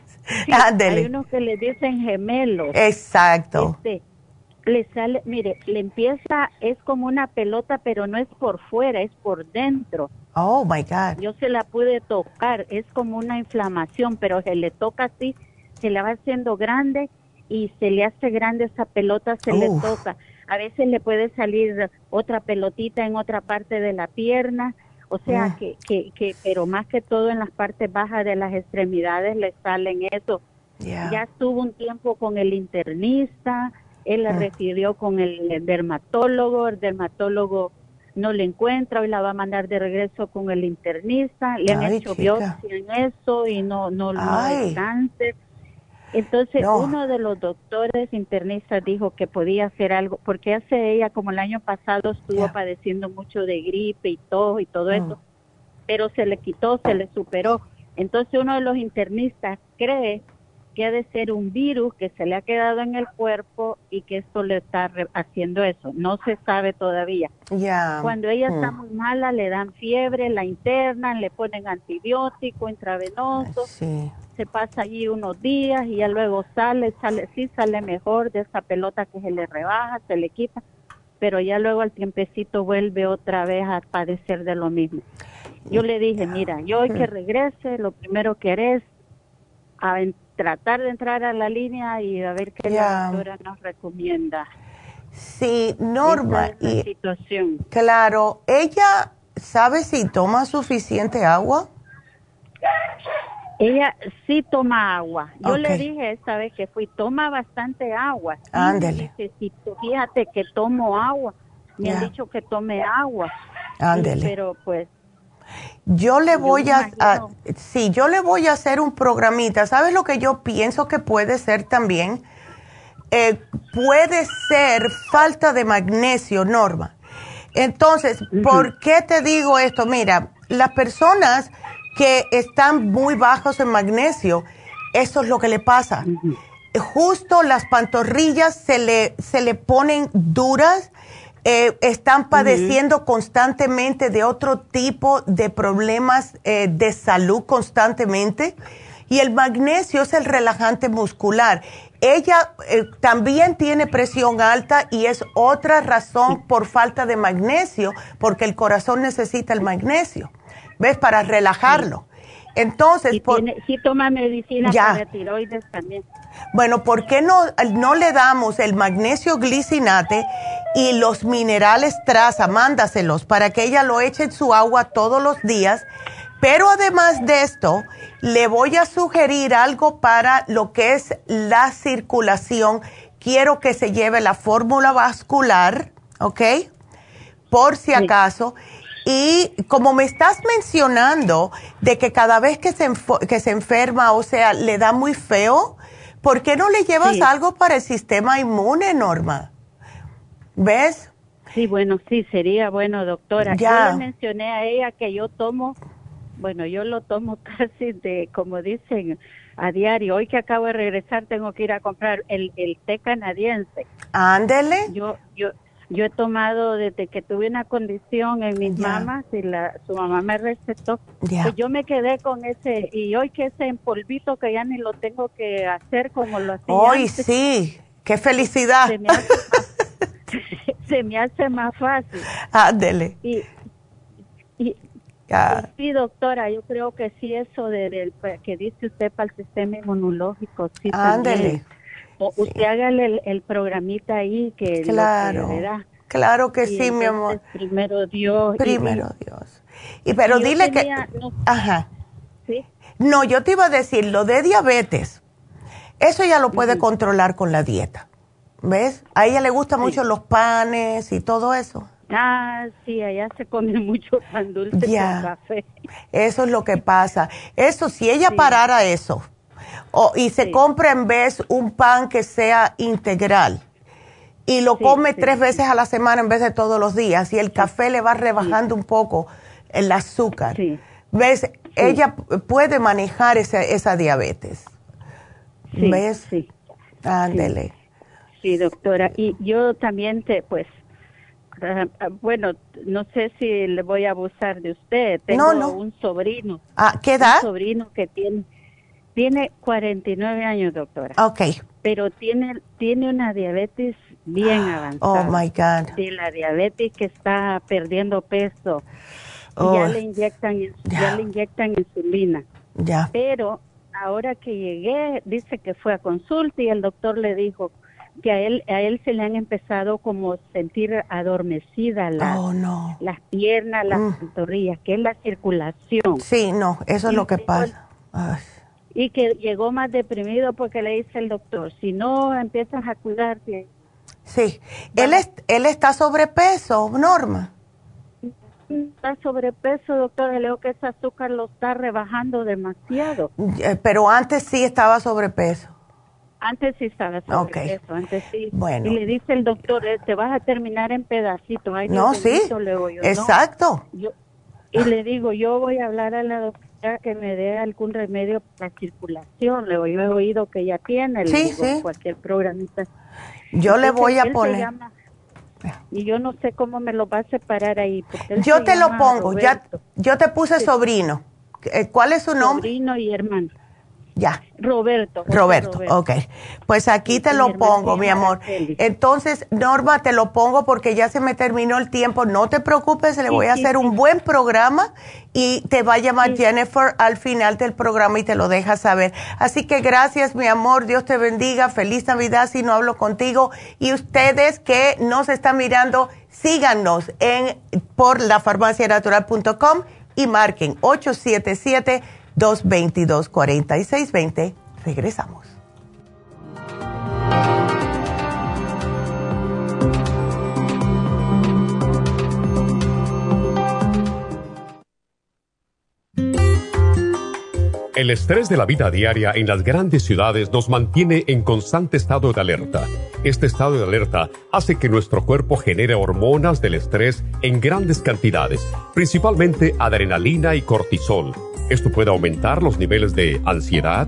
Hay unos que le dicen gemelos. Exacto. Este, le sale, mire, le empieza, es como una pelota, pero no es por fuera, es por dentro. Oh, my God. Yo se la pude tocar, es como una inflamación, pero se le toca así, se le va haciendo grande y se le hace grande esa pelota, se le toca. A veces le puede salir otra pelotita en otra parte de la pierna, o sea ah. que, que, que, pero más que todo en las partes bajas de las extremidades le salen eso. Ya estuvo un tiempo con el internista, él la ah. refirió con el dermatólogo, el dermatólogo no le encuentra, hoy la va a mandar de regreso con el internista, le han hecho biopsia en eso y no, no, no hay cáncer. Entonces uno de los doctores internistas dijo que podía hacer algo, porque hace ella, como el año pasado, estuvo padeciendo mucho de gripe y todo y todo mm. eso, pero se le quitó, se le superó Entonces uno de los internistas cree que ha de ser un virus que se le ha quedado en el cuerpo y que esto le está haciendo eso. No se sabe todavía. Cuando ella está mm. muy mala, le dan fiebre, la internan, le ponen antibiótico intravenoso. Sí. Se pasa allí unos días y ya luego sale, sale, sí sale mejor de esa pelota que se le rebaja, se le quita, pero ya luego al tiempecito vuelve otra vez a padecer de lo mismo. Yo le dije, mira, yo hoy que mm. regrese, lo primero que haré es tratar de entrar a la línea y a ver qué la doctora nos recomienda. Sí, Norma. y, situación. Claro, ella sabe si toma suficiente agua. Ella sí toma agua. Yo le dije esta vez que fui, toma bastante agua. Ándele. fíjate que tomo agua. Me han dicho que tome agua. Ándele. Pero pues yo le voy a, sí, yo le voy a hacer un programita. ¿Sabes lo que yo pienso que puede ser también? Eh, puede ser falta de magnesio, Norma. Entonces, ¿por qué te digo esto? Mira, las personas que están muy bajos en magnesio, eso es lo que le pasa. Justo las pantorrillas se le, se le ponen duras eh, están padeciendo constantemente de otro tipo de problemas eh, de salud constantemente. Y el magnesio es el relajante muscular. Ella eh, también tiene presión alta y es otra razón por falta de magnesio, porque el corazón necesita el magnesio, ¿ves? Para relajarlo. Entonces, por, sí toma medicina para tiroides también. Bueno, ¿por qué no, no le damos el magnesio glicinate y los minerales traza? Mándaselos para que ella lo eche en su agua todos los días. Pero además de esto, le voy a sugerir algo para lo que es la circulación. Quiero que se lleve la fórmula vascular, ¿ok? Por si acaso. Y como me estás mencionando de que cada vez que se, que se enferma, o sea, le da muy feo, ¿por qué no le llevas algo para el sistema inmune, Norma? ¿Ves? Sí, bueno, sí, sería bueno, doctora. Ya. Yo le mencioné a ella que yo tomo, bueno, yo lo tomo casi de, como dicen, a diario. Hoy que acabo de regresar tengo que ir a comprar el, el té canadiense. Ándele. Yo, yo, yo he tomado desde que tuve una condición en mis mamas y la, su mamá me recetó. Pues yo me quedé con ese, y hoy que ese polvito que ya ni lo tengo que hacer como lo hacía Hoy sí, qué felicidad. Se me hace, más fácil. Ándele. Y, y sí, doctora, yo creo que sí eso de, que dice usted para el sistema inmunológico, sí. Ándele usted hágale el, programita ahí que claro, claro que sí, mi amor. Primero Dios. Primero Dios. Y pero dile que, ajá. ¿Sí? No, yo te iba a decir lo de diabetes. Eso ya lo puede controlar con la dieta. ¿Ves? A ella le gustan mucho los panes y todo eso. Ah, sí, allá se come mucho pan dulce con café. Eso es lo que pasa. Eso, si ella parara eso, y se compra en vez un pan que sea integral y lo come tres veces a la semana en vez de todos los días y el café le va rebajando un poco el azúcar. ¿Ves? Ella puede manejar esa, esa diabetes. ¿Ves? Sí. Ándele. Sí, doctora. Y yo también te, pues, ah, bueno, no sé si le voy a abusar de usted. Tengo un sobrino. Ah, ¿qué edad? Un sobrino que tiene tiene 49 años, doctora. Ok. Pero tiene, tiene una diabetes bien oh, avanzada. Oh, my God. Sí, la diabetes que está perdiendo peso. ya oh, le inyectan, ya le inyectan insulina. Ya. Pero ahora que llegué, dice que fue a consulta y el doctor le dijo que a él, a él se le han empezado como sentir adormecida las, oh, no. las piernas, las mm. pantorrillas, que es la circulación. Sí, no, eso es lo que pasa y que llegó más deprimido porque le dice el doctor, si no empiezas a cuidarte. Sí, él, es, él está sobrepeso, Norma. Está sobrepeso, doctor, le digo que ese azúcar lo está rebajando demasiado. Pero antes sí estaba sobrepeso. Antes sí estaba sobrepeso, antes sí. Bueno. Y le dice el doctor, eh, te vas a terminar en pedacitos. no, sí, exacto. yo, Y le digo, yo voy a hablar a la doctora que me dé algún remedio para la circulación. Le he oído que ya tiene, le digo, cualquier programita. Yo le voy a poner. y yo no sé cómo me lo va a separar ahí. yo te lo pongo, ya, yo te puse sobrino. Eh, ¿Cuál es su nombre? Sobrino y hermano. Ya. Roberto. Roberto, ok. Pues aquí te lo pongo, mi amor. Entonces, Norma, te lo pongo porque ya se me terminó el tiempo. No te preocupes, le voy a hacer un buen programa y te va a llamar Jennifer al final del programa y te lo deja saber. Así que gracias, mi amor. Dios te bendiga. Feliz Navidad si no hablo contigo. Y ustedes que nos están mirando, síganos en por lafarmacianatural.com y marquen 877 222-4620. Regresamos. El estrés de la vida diaria en las grandes ciudades nos mantiene en constante estado de alerta. Este estado de alerta hace que nuestro cuerpo genere hormonas del estrés en grandes cantidades, principalmente adrenalina y cortisol esto puede aumentar los niveles de ansiedad,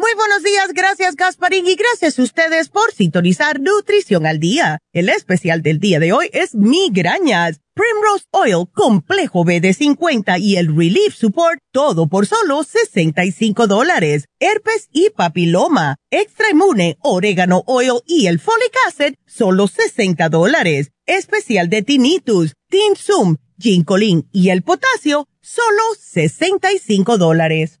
Muy buenos días, gracias Gasparín y gracias a ustedes por sintonizar Nutrición al Día. El especial del día de hoy es migrañas. Primrose Oil Complejo B de 50 y el Relief Support, todo por solo 65 dólares. Herpes y papiloma, Extra Inmune, Orégano Oil y el Folic Acid, solo 60 dólares. Especial de Tinnitus, Tinsum, Ginkolin y el potasio, solo 65 dólares.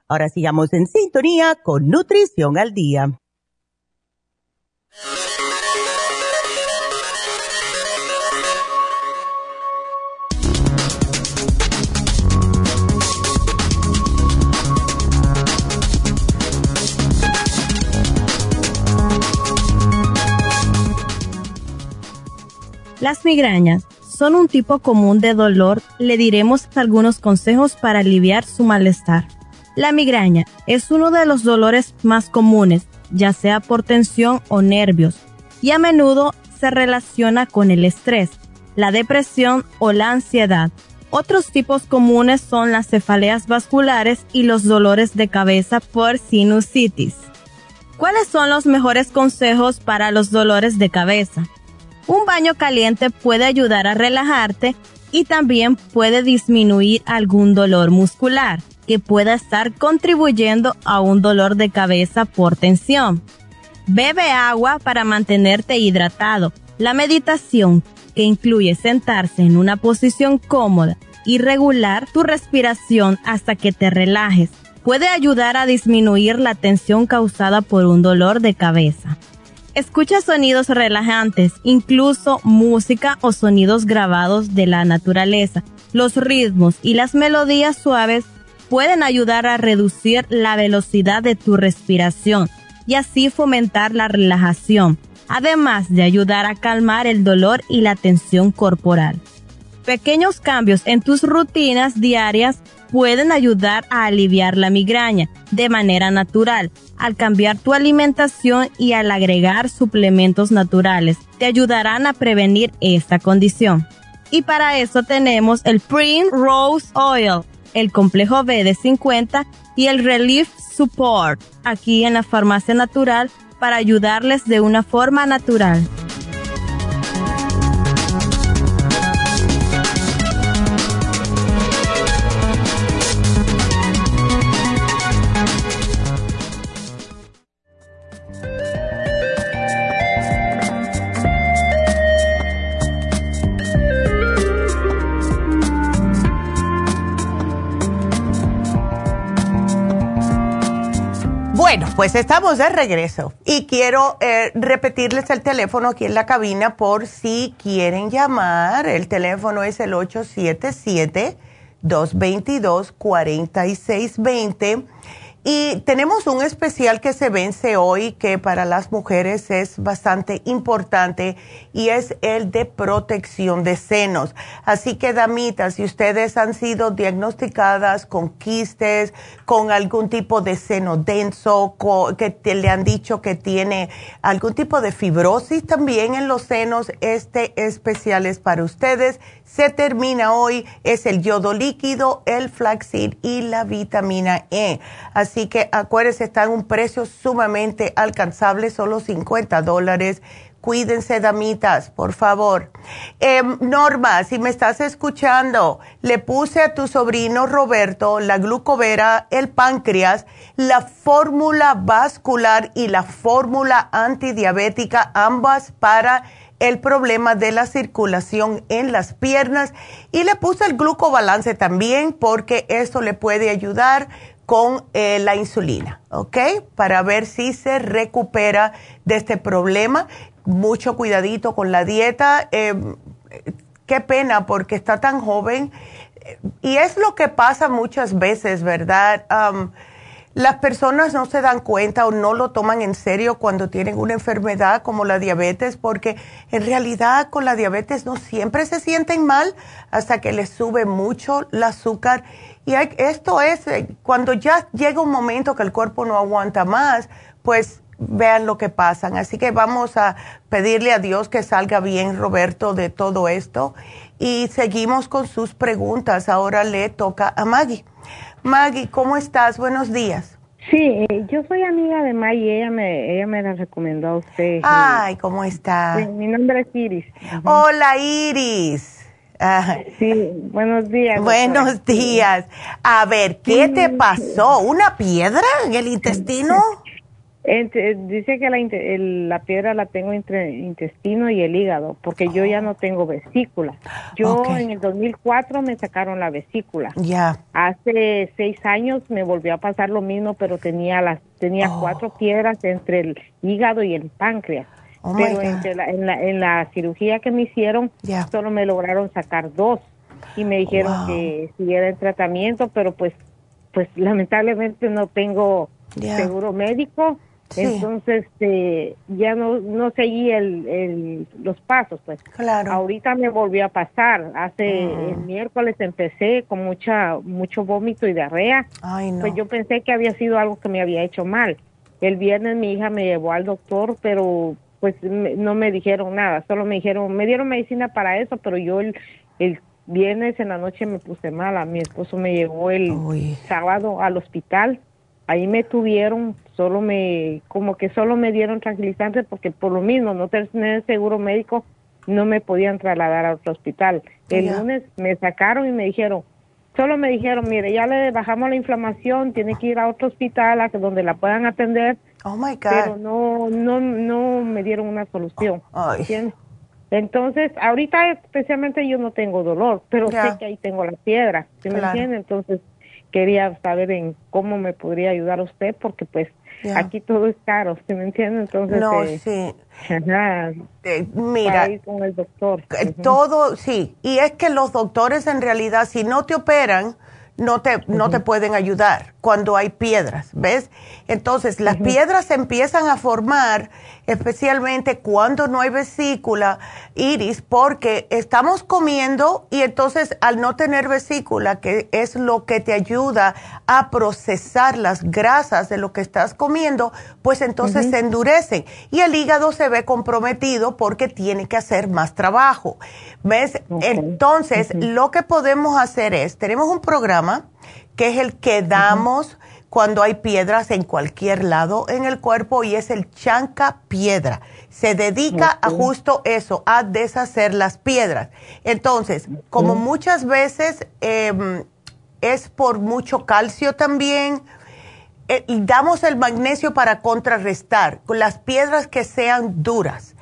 Ahora sigamos en sintonía con Nutrición al Día. Las migrañas son un tipo común de dolor. Le diremos algunos consejos para aliviar su malestar. La migraña es uno de los dolores más comunes, ya sea por tensión o nervios, y a menudo se relaciona con el estrés, la depresión o la ansiedad. Otros tipos comunes son las cefaleas vasculares y los dolores de cabeza por sinusitis. ¿Cuáles son los mejores consejos para los dolores de cabeza? Un baño caliente puede ayudar a relajarte y también puede disminuir algún dolor muscular que pueda estar contribuyendo a un dolor de cabeza por tensión. Bebe agua para mantenerte hidratado. La meditación, que incluye sentarse en una posición cómoda y regular tu respiración hasta que te relajes, puede ayudar a disminuir la tensión causada por un dolor de cabeza. Escucha sonidos relajantes, incluso música o sonidos grabados de la naturaleza. Los ritmos y las melodías suaves pueden ayudar a reducir la velocidad de tu respiración y así fomentar la relajación, además de ayudar a calmar el dolor y la tensión corporal. Pequeños cambios en tus rutinas diarias pueden ayudar a aliviar la migraña de manera natural. Al cambiar tu alimentación y al agregar suplementos naturales, te ayudarán a prevenir esta condición. Y para eso tenemos el Prin Rose Oil, el complejo B de 50 y el Relief Support aquí en la farmacia natural para ayudarles de una forma natural. Bueno, pues estamos de regreso y quiero eh, repetirles el teléfono aquí en la cabina por si quieren llamar. El teléfono es el 877-222-4620 y tenemos un especial que se vence hoy que para las mujeres es bastante importante y es el de protección de senos. Así que, damitas, si ustedes han sido diagnosticadas con quistes, con algún tipo de seno denso, que le han dicho que tiene algún tipo de fibrosis también en los senos, este especial es para ustedes. Se termina hoy, es el yodo líquido, el flaxseed y la vitamina E. Así que acuérdense, está en un precio sumamente alcanzable, solo 50 dólares. Cuídense, damitas, por favor. Em, Norma, si me estás escuchando, le puse a tu sobrino Roberto la glucovera, el páncreas, la fórmula vascular y la fórmula antidiabética, ambas para el problema de la circulación en las piernas. Y le puse el glucobalance también porque esto le puede ayudar con eh, la insulina, ¿ok? Para ver si se recupera de este problema. Mucho cuidadito con la dieta. Em, qué pena porque está tan joven. Y es lo que pasa muchas veces, ¿verdad? Las personas no se dan cuenta o no lo toman en serio cuando tienen una enfermedad como la diabetes, porque en realidad con la diabetes no siempre se sienten mal hasta que les sube mucho el azúcar y esto es, eh, cuando ya llega un momento que el cuerpo no aguanta más, pues vean lo que pasan. Así que vamos a pedirle a Dios que salga bien, Roberto, de todo esto. Y seguimos con sus preguntas. Ahora le toca a Maggie. Maggie, ¿cómo estás? Buenos días. Sí, eh, yo soy amiga de Maggie, ella me, ella me la recomendó a usted. Ay, ¿cómo está? mi nombre es Iris. Hola, Iris. Sí, buenos días. Buenos días. A ver, ¿qué te pasó? ¿Una piedra en el intestino? Dice que la, la, piedra la tengo entre el intestino y el hígado, porque yo ya no tengo vesícula. Yo en el 2004 me sacaron la vesícula. Ya. Hace seis años me volvió a pasar lo mismo, pero tenía las tenía oh. cuatro piedras entre el hígado y el páncreas. Oh pero en, la, en la cirugía que me hicieron, solo me lograron sacar dos y me dijeron que siguiera el tratamiento, pero pues, pues lamentablemente no tengo seguro médico. Entonces, este, ya no, no seguí el, el, los pasos, pues. Claro. Ahorita me volvió a pasar. Hace mm. el miércoles empecé con mucha, mucho vómito y diarrea. Pues yo pensé que había sido algo que me había hecho mal. El viernes mi hija me llevó al doctor, pero pues no me dijeron nada, solo me dijeron, me dieron medicina para eso, pero yo el, el viernes en la noche me puse mala, mi esposo me llevó el sábado al hospital ahí me tuvieron, solo me, como que solo me dieron tranquilizantes porque por lo mismo, no tener seguro médico, no me podían trasladar a otro hospital. El lunes me sacaron y me dijeron, solo me dijeron, mire, ya le bajamos la inflamación, tiene que ir a otro hospital a donde la puedan atender. Oh my God. Pero no, no, no me dieron una solución. Entonces, ahorita especialmente yo no tengo dolor, pero sé que ahí tengo la piedra, ¿sí me entiende? Entonces, quería saber en cómo me podría ayudar usted, porque pues aquí todo es caro, ¿sí me entiende? Entonces, no, eh, sí. Eh, mira, con el doctor. Eh, todo, sí, y es que los doctores en realidad, si no te operan, no te, no te pueden ayudar cuando hay piedras, ¿ves? Entonces, las piedras se empiezan a formar especialmente cuando no hay vesícula, iris, porque estamos comiendo y entonces al no tener vesícula, que es lo que te ayuda a procesar las grasas de lo que estás comiendo, pues entonces se endurecen. Y el hígado se ve comprometido porque tiene que hacer más trabajo. ¿Ves? Entonces, lo que podemos hacer es, tenemos un programa que es el que damos cuando hay piedras en cualquier lado en el cuerpo y es el chanca piedra. Se dedica a justo eso, a deshacer las piedras. Entonces, como muchas veces em, es por mucho calcio también, eh, damos el magnesio para contrarrestar con las piedras que sean duras.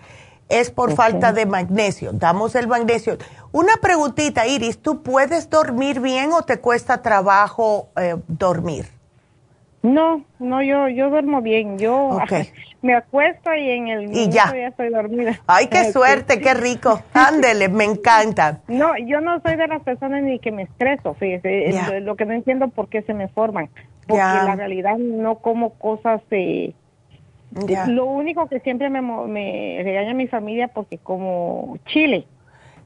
Es por falta de magnesio. Damos el magnesio. Una preguntita, Iris, ¿tú puedes dormir bien o te cuesta trabajo eh, dormir? No, no, yo yo duermo bien. Yo me acuesto y en el y ya. estoy dormida. Ay, qué suerte, qué rico. Ándele, me encanta. No, yo no soy de las personas ni que me estreso, fíjese. Lo que no entiendo por qué se me forman. Porque la realidad no como cosas de... Lo único que siempre me, me regaña mi familia porque como chile.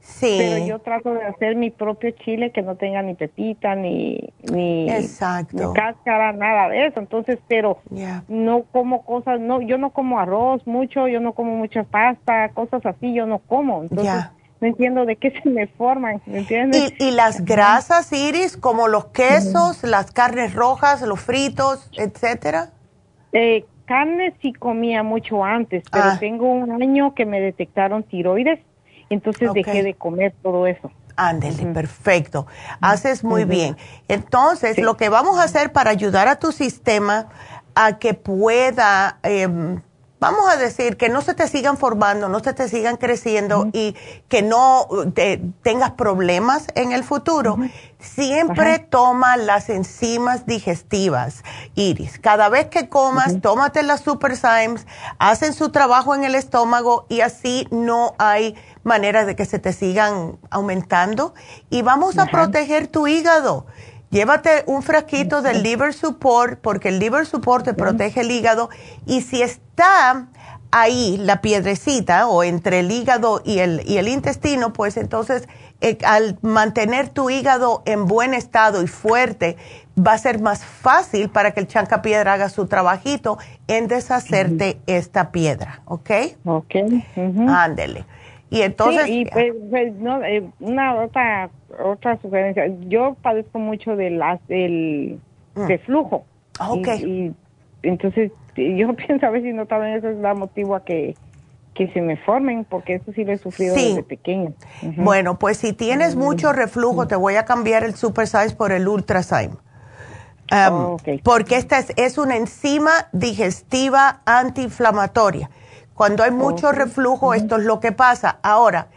Sí. Pero yo trato de hacer mi propio chile que no tenga ni pepita, ni, ni, cáscara, nada de eso. Entonces, pero no como cosas, no, yo no como arroz mucho, yo no como mucha pasta, cosas así, yo no como. Entonces, no entiendo de qué se me forman, ¿me entiendes? ¿Y, las grasas, Iris, como los quesos, las carnes rojas, los fritos, etcétera? Eh, carne sí comía mucho antes, pero ah. tengo un año que me detectaron tiroides entonces dejé de comer todo eso. Ándele, perfecto. Haces muy bien. Entonces, lo que vamos a hacer para ayudar a tu sistema a que pueda em, vamos a decir, que no se te sigan formando, no se te sigan creciendo y que no tengas problemas en el futuro, siempre toma las enzimas digestivas, Iris. Cada vez que comas, tómate las Super Symes, hacen su trabajo en el estómago y así no hay manera de que se te sigan aumentando. Y vamos a proteger tu hígado. Llévate un frasquito del liver support porque el liver support te protege el hígado y si está ahí la piedrecita o entre el hígado y el, y el intestino, pues entonces eh, al mantener tu hígado en buen estado y fuerte, va a ser más fácil para que el chanca piedra haga su trabajito en deshacerte esta piedra, ¿ok? Ok. Ándele. Y entonces... y pues, pues, no, eh, una otra, otra sugerencia. Yo padezco mucho del, del mm. reflujo. Ok. Y, entonces yo pienso a ver si no también eso es la motivo a que que se me formen, porque eso sí lo he sufrido desde pequeño. Bueno, pues si tienes mucho reflujo, te voy a cambiar el Super Size por el Ultra Size. Um, porque esta es, es, una enzima digestiva antiinflamatoria. Cuando hay mucho reflujo, esto es lo que pasa. Ahora,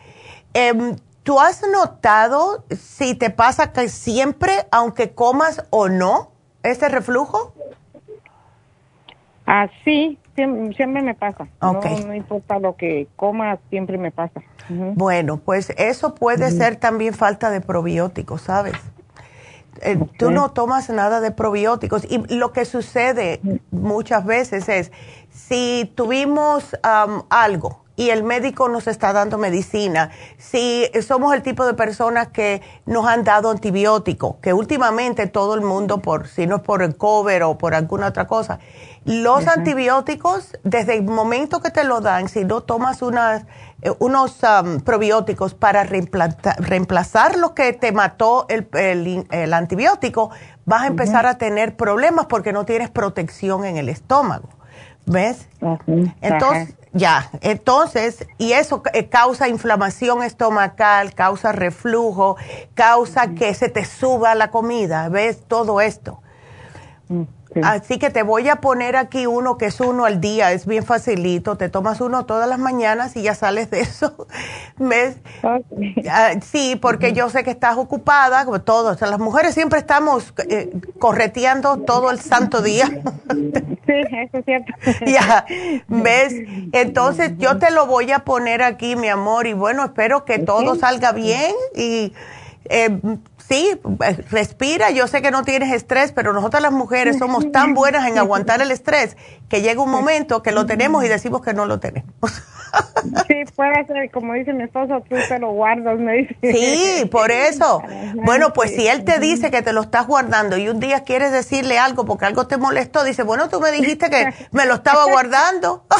em, ¿tú has notado si te pasa que siempre, aunque comas o no, este reflujo? Ah, sí, siempre, me pasa. No, importa lo que coma, siempre me pasa. Bueno, pues eso puede ser también falta de probióticos, ¿sabes? Eh, tú no tomas nada de probióticos. Y lo que sucede muchas veces es si tuvimos algo y el médico nos está dando medicina, si somos el tipo de personas que nos han dado antibióticos, que últimamente todo el mundo, por si no es por el cover o por alguna otra cosa, los antibióticos, desde el momento que te lo dan, si no tomas unas, unos um, probióticos para reemplazar, lo que te mató el, el, antibiótico, vas a empezar a tener problemas porque no tienes protección en el estómago. ¿Ves? Entonces, ya, entonces, y eso eh, causa inflamación estomacal, causa reflujo, causa que se te suba la comida, ¿ves? Todo esto. Así que te voy a poner aquí uno que es uno al día, es bien facilito, te tomas uno todas las mañanas y ya sales de eso. ¿Ves? Ah, sí, porque yo sé que estás ocupada, como todos, las mujeres siempre estamos eh, correteando todo el santo día. sí, eso es cierto. ya, ¿ves? Entonces yo te lo voy a poner aquí, mi amor, y bueno, espero que todo salga bien y... Eh, sí, respira, yo sé que no tienes estrés, pero nosotras las mujeres somos tan buenas en aguantar el estrés que llega un momento que lo tenemos y decimos que no lo tenemos. Sí, puede ser, como dice mi esposo, tú te lo guardas, me dice. Sí, por eso. Bueno, pues si él te dice que te lo estás guardando y un día quieres decirle algo porque algo te molestó, dice, bueno, tú me dijiste que me lo estaba guardando.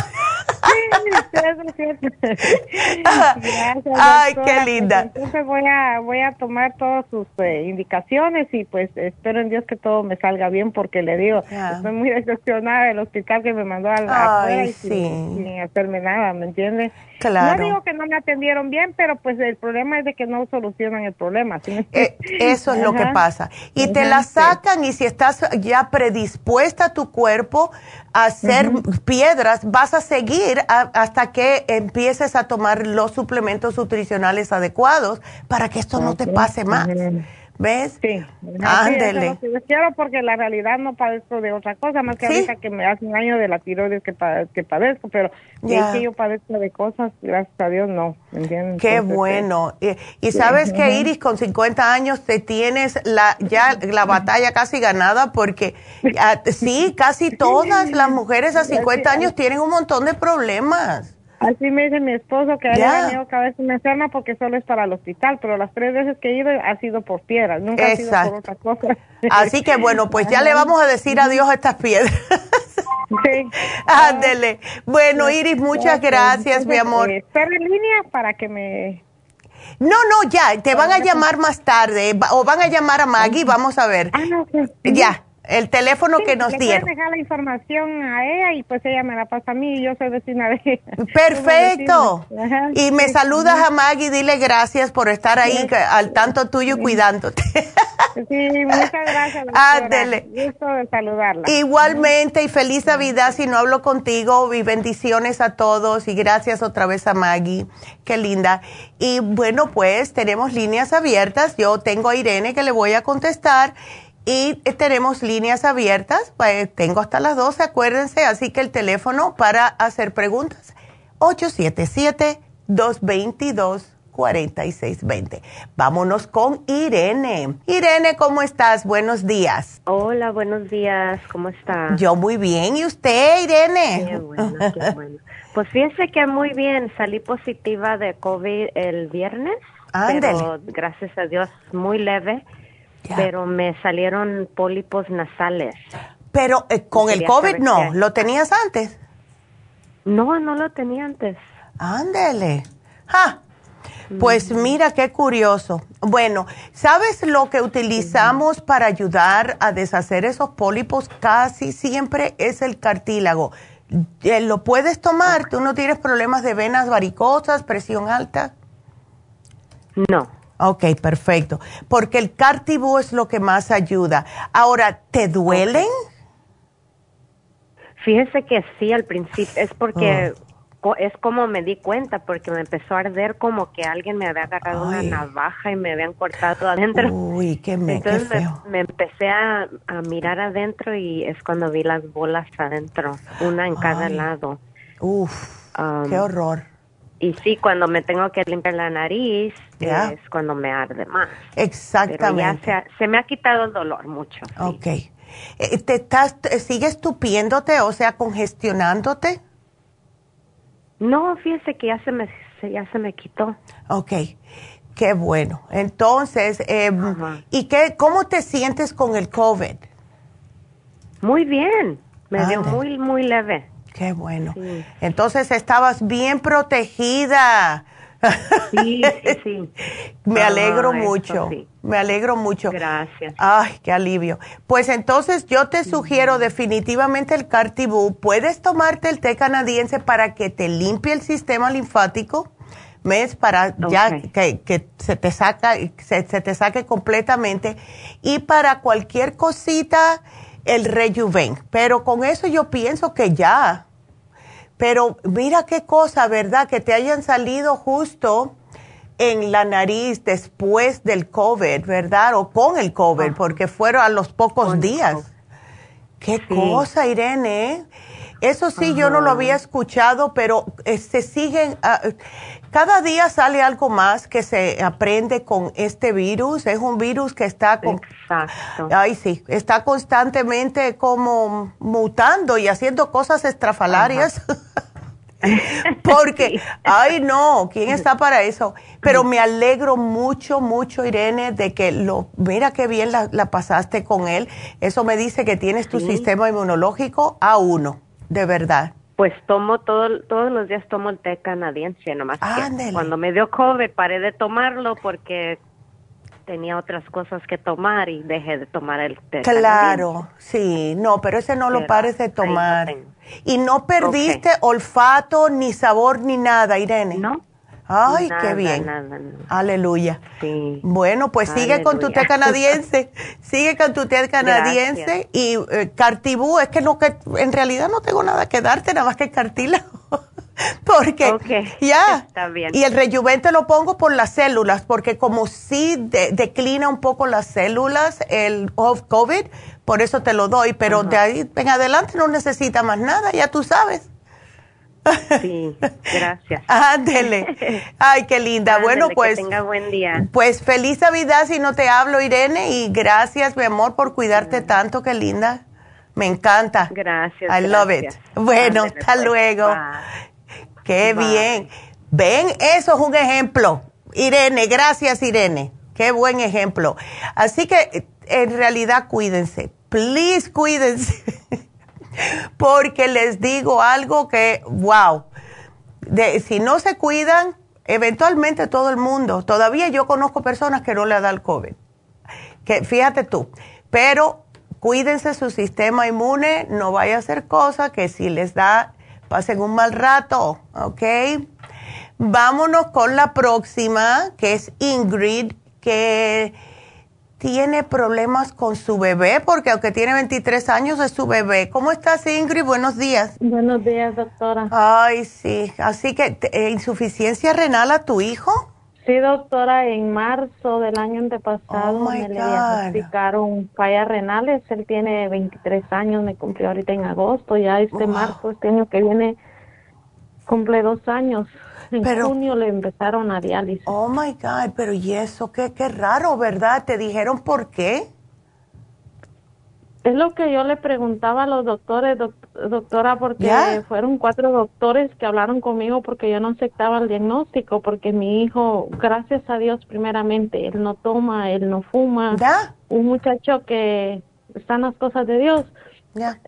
Ay, qué linda. Entonces voy a, voy a tomar todas sus eh, indicaciones y pues espero en Dios que todo me salga bien porque le digo, estoy muy decepcionada del hospital que me mandó a la y sin, hacerme nada, ¿me entiendes? Claro. No digo que no me atendieron bien, pero pues el problema es de que no solucionan el problema. Eh, eso es lo que pasa. Y te la sacan y si estás ya predispuesta a tu cuerpo a hacer piedras, vas a seguir hasta que empieces a tomar los suplementos nutricionales adecuados para que esto no te pase más. ¿Ves? Sí. Ándele. Sí, quiero porque la realidad no padezco de otra cosa, más que ahorita que me hace un año de la tiroides que, que padezco, pero que yo padezco de cosas, gracias a Dios, no. ¿entiendes? Qué bueno. Y, sabes que Iris, con 50 años te tienes la ya la batalla casi ganada porque sí, casi todas las mujeres a 50 años tienen un montón de problemas. Así me dice mi esposo que ha venido cada vez enferma porque solo es para el hospital, pero las tres veces que he ido ha sido por piedras, nunca ha sido por otra cosa. Así que bueno, pues ya le vamos a decir adiós a estas piedras. Sí. Ándele. Bueno, Iris, muchas gracias, mi amor. Eh, en línea para que me... No, no, ya, te van a llamar más tarde o van a llamar a Maggie, vamos a ver. Ah, no, Ya, el teléfono que nos le dieron. dejar la información a ella y pues ella me la pasa a mí y yo soy vecina de ella. Perfecto. y me saludas a Maggie, dile gracias por estar ahí al tanto tuyo cuidándote. sí, muchas gracias. Ándele. Gusto de saludarla. Igualmente y feliz Navidad si no hablo contigo y bendiciones a todos y gracias otra vez a Maggie. Qué linda. Y bueno, pues tenemos líneas abiertas. Yo tengo a Irene que le voy a contestar y tenemos líneas abiertas, pues tengo hasta las 12, acuérdense, así que el teléfono para hacer preguntas, 877-222-4620. Vámonos con Irene. Irene, ¿cómo estás? Buenos días. Hola, buenos días, ¿cómo está? Yo muy bien, ¿y usted, Irene? Qué bueno, qué bueno. Pues fíjese que muy bien, salí positiva de COVID el viernes, pero gracias a Dios muy leve pero me salieron pólipos nasales. Pero eh, con el COVID no, ¿lo tenías antes? No, no lo tenía antes. Ándele. Pues mira qué curioso. Bueno, ¿sabes lo que utilizamos para ayudar a deshacer esos pólipos? Casi siempre es el cartílago. Eh, ¿Lo puedes tomar? ¿Tú no tienes problemas de venas varicosas, presión alta? No. Ok, perfecto. Porque el cartibú es lo que más ayuda. Ahora, ¿te duelen? Fíjese que sí, al principio. Es porque oh. es como me di cuenta, porque me empezó a arder como que alguien me había agarrado una navaja y me habían cortado adentro. Uy, qué, me, Entonces qué feo. Me, empecé a, mirar adentro y es cuando vi las bolas adentro, una en cada lado. Uf, qué um, horror. Y sí, cuando me tengo que limpiar la nariz es cuando me arde más. Exactamente. Pero ya se, me ha quitado el dolor mucho. Ok. Eh, ¿Te estás, ¿Sigues tupiéndote, o sea, congestionándote? No, fíjese que ya se me, ya se me quitó. Ok, qué bueno. Entonces, eh, ¿y qué, cómo te sientes con el COVID? Muy bien, me dio muy, muy leve. Qué bueno. Entonces estabas bien protegida. Sí, sí, sí. Me alegro mucho. Me alegro mucho. Gracias. Ay, qué alivio. Pues entonces yo te sugiero definitivamente el Cartibú. Puedes tomarte el té canadiense para que te limpie el sistema linfático. ¿Ves? Para ya que, se te saca, se, se, te saque completamente. Y para cualquier cosita, el rejuven. Pero con eso yo pienso que ya pero mira qué cosa, ¿verdad? Que te hayan salido justo en la nariz después del COVID, ¿verdad? O con el COVID, ah. porque fueron a los pocos días. Qué cosa, Irene. Eso sí, yo no lo había escuchado, pero eh, se siguen, ah, cada día sale algo más que se aprende con este virus. Es un virus que está, con, ay sí, está constantemente como mutando y haciendo cosas estrafalarias. Porque, ay no, ¿quién está para eso? Pero me alegro mucho, mucho, Irene, de que lo, mira qué bien la, pasaste con él. Eso me dice que tienes tu sistema inmunológico a uno, de verdad. Pues tomo todo, todos los días tomo el té canadiense, nomás que cuando me dio COVID paré de tomarlo porque tenía otras cosas que tomar y dejé de tomar el té. Claro, sí, no, pero ese no lo pares de tomar. y no perdiste olfato, ni sabor, ni nada, Irene. No. Ay, qué bien. Aleluya. Sí. Bueno, pues sigue con tu té canadiense. sigue con tu té canadiense y eh, cartibú, es que no que en realidad no tengo nada que darte, nada más que cartílago. porque ya y el rejuvente lo pongo por las células porque como si declina un poco las células el off COVID por eso te lo doy pero de ahí en adelante no necesita más nada ya tú sabes sí gracias ándele ay qué linda bueno pues tenga buen día pues feliz navidad si no te hablo Irene y gracias mi amor por cuidarte tanto qué linda me encanta. Gracias. I love it. Bueno, hasta pues. luego. Qué bien. Ven, eso es un ejemplo. Irene, gracias Irene. Qué buen ejemplo. Así que en realidad cuídense. Please cuídense. Porque les digo algo que, wow, si no se cuidan, eventualmente todo el mundo, todavía yo conozco personas que no le da el COVID. Que fíjate tú, pero cuídense su sistema inmune, no vaya a hacer cosas que si les da pasen un mal rato, ¿ok? Vámonos con la próxima, que es Ingrid, que tiene problemas con su bebé, porque aunque tiene 23 años es su bebé. ¿Cómo estás, Ingrid? Buenos días. Buenos días, doctora. Ay, sí. Así que, eh, ¿insuficiencia renal a tu hijo? Sí, doctora, en marzo del año antepasado oh me le diagnosticaron fallas renales. Él tiene 23 años, me cumplió ahorita en agosto, ya este marzo, este año que viene, cumple dos años. En junio le empezaron a diálisis. Oh my God, pero y eso, qué, qué raro, ¿verdad? ¿Te dijeron por qué? Es lo que yo le preguntaba a los doctores, doctora, porque fueron cuatro doctores que hablaron conmigo porque yo no aceptaba el diagnóstico, porque mi hijo, gracias a Dios primeramente, él no toma, él no fuma. Un muchacho que están las cosas de Dios.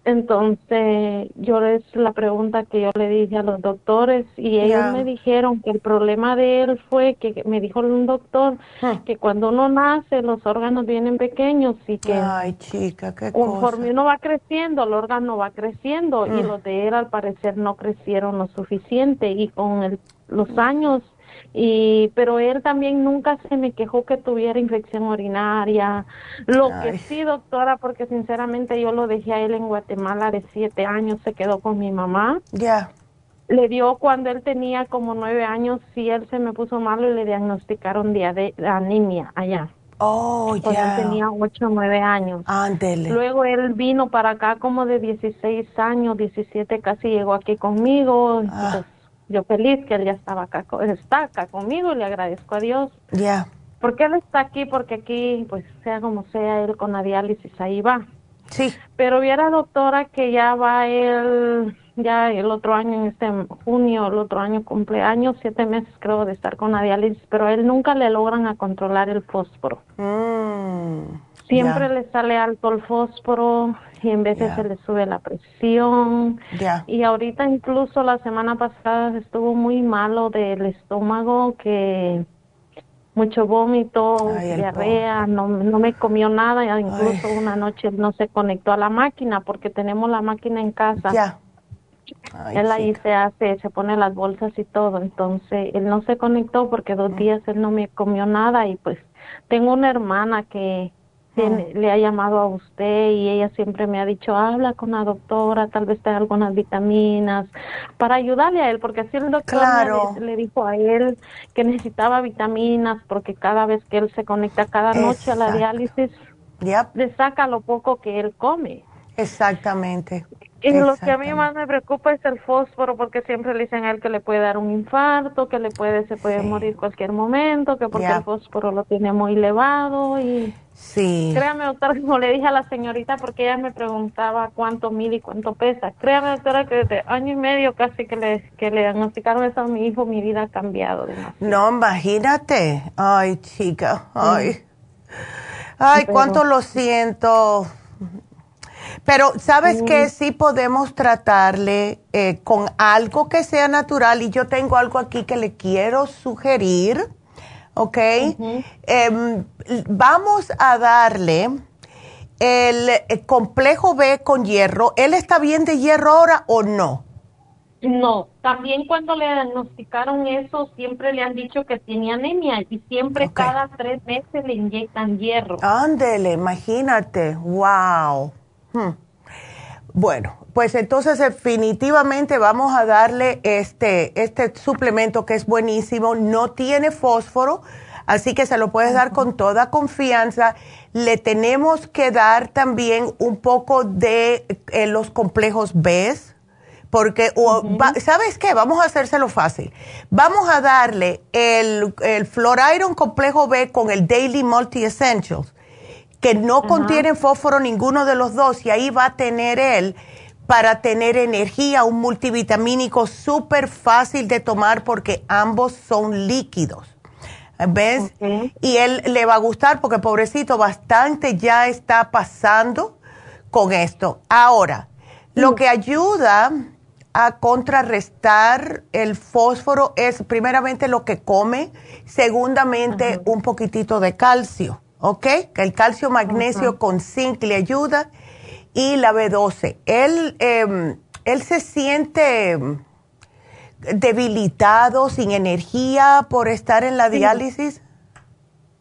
Entonces, yo es la pregunta que yo le dije a los doctores y ellos me dijeron que el problema de él fue que me dijo un doctor que cuando uno nace los órganos vienen pequeños y que Ay, chica, qué conforme uno va creciendo, el órgano va creciendo y mm. los de él al parecer no crecieron lo suficiente y con el, los años y pero él también nunca se me quejó que tuviera infección urinaria lo que sí doctora porque sinceramente yo lo dejé a él en Guatemala de siete años se quedó con mi mamá ya le dio cuando él tenía como nueve años sí él se me puso malo y le diagnosticaron de anemia allá Oh, ya. Yeah. tenía ocho o nueve años. Ándele. Luego él vino para acá como de 16 años, 17 casi llegó aquí conmigo. Ah. Yo feliz que él ya estaba acá, está acá conmigo y le agradezco a Dios. Ya. Porque él está aquí, porque aquí, pues sea como sea, él con la diálisis ahí va. Sí. Pero viera doctora que ya va él ya el otro año, en este junio, el otro año cumpleaños, siete meses creo de estar con la diálisis, pero a él nunca le logran a controlar el fósforo. Mm, Siempre le sale alto el fósforo y en veces se le sube la presión. Y ahorita incluso la semana pasada estuvo muy malo del estómago que mucho vómito, diarrea, no, no me comió nada, incluso una noche no se conectó a la máquina porque tenemos la máquina en casa. Ya. él ahí se hace, se pone las bolsas y todo, entonces él no se conectó porque dos mm. días él no me comió nada y pues tengo una hermana que le ha llamado a usted y ella siempre me ha dicho, habla con la doctora, tal vez te algunas vitaminas, para ayudarle a él, porque así el doctor le, dijo a él que necesitaba vitaminas, porque cada vez que él se conecta cada noche a la diálisis, le saca lo poco que él come. Exactamente. Y lo que a mí más me preocupa es el fósforo, porque siempre le dicen a él que le puede dar un infarto, que le puede, se puede morir cualquier momento, que porque el fósforo lo tiene muy elevado y... Sí. Créame, doctora, como le dije a la señorita, porque ella me preguntaba cuánto mide y cuánto pesa. Créame, doctora, que desde año y medio casi que le, que le diagnosticaron eso a mi hijo, mi vida ha cambiado demasiado. No, imagínate. Ay, chica, ay. Ay, cuánto lo siento. Pero sabes que sí podemos tratarle eh, con algo que sea natural y yo tengo algo aquí que le quiero sugerir, ¿ok? Em, vamos a darle el, complejo B con hierro. ¿Él está bien de hierro ahora o no? No, también cuando le diagnosticaron eso, siempre le han dicho que tenía anemia y siempre cada tres meses le inyectan hierro. Ándele, imagínate, wow. Hmm. Bueno, pues entonces definitivamente vamos a darle este, este suplemento que es buenísimo, no tiene fósforo, así que se lo puedes dar con toda confianza. Le tenemos que dar también un poco de eh, los complejos B, porque, ¿sabes qué? Vamos a hacérselo fácil. Vamos a darle el, el Iron Complejo B con el Daily Multi Essentials que no contienen fósforo ninguno de los dos y ahí va a tener él para tener energía, un multivitamínico súper fácil de tomar porque ambos son líquidos. ¿Ves? Y él le va a gustar porque pobrecito bastante ya está pasando con esto. Ahora, lo que ayuda a contrarrestar el fósforo es primeramente lo que come, segundamente un poquitito de calcio. ¿Ok? El calcio magnesio con zinc le ayuda y la B12. Él, em, él se siente debilitado, sin energía por estar en la diálisis.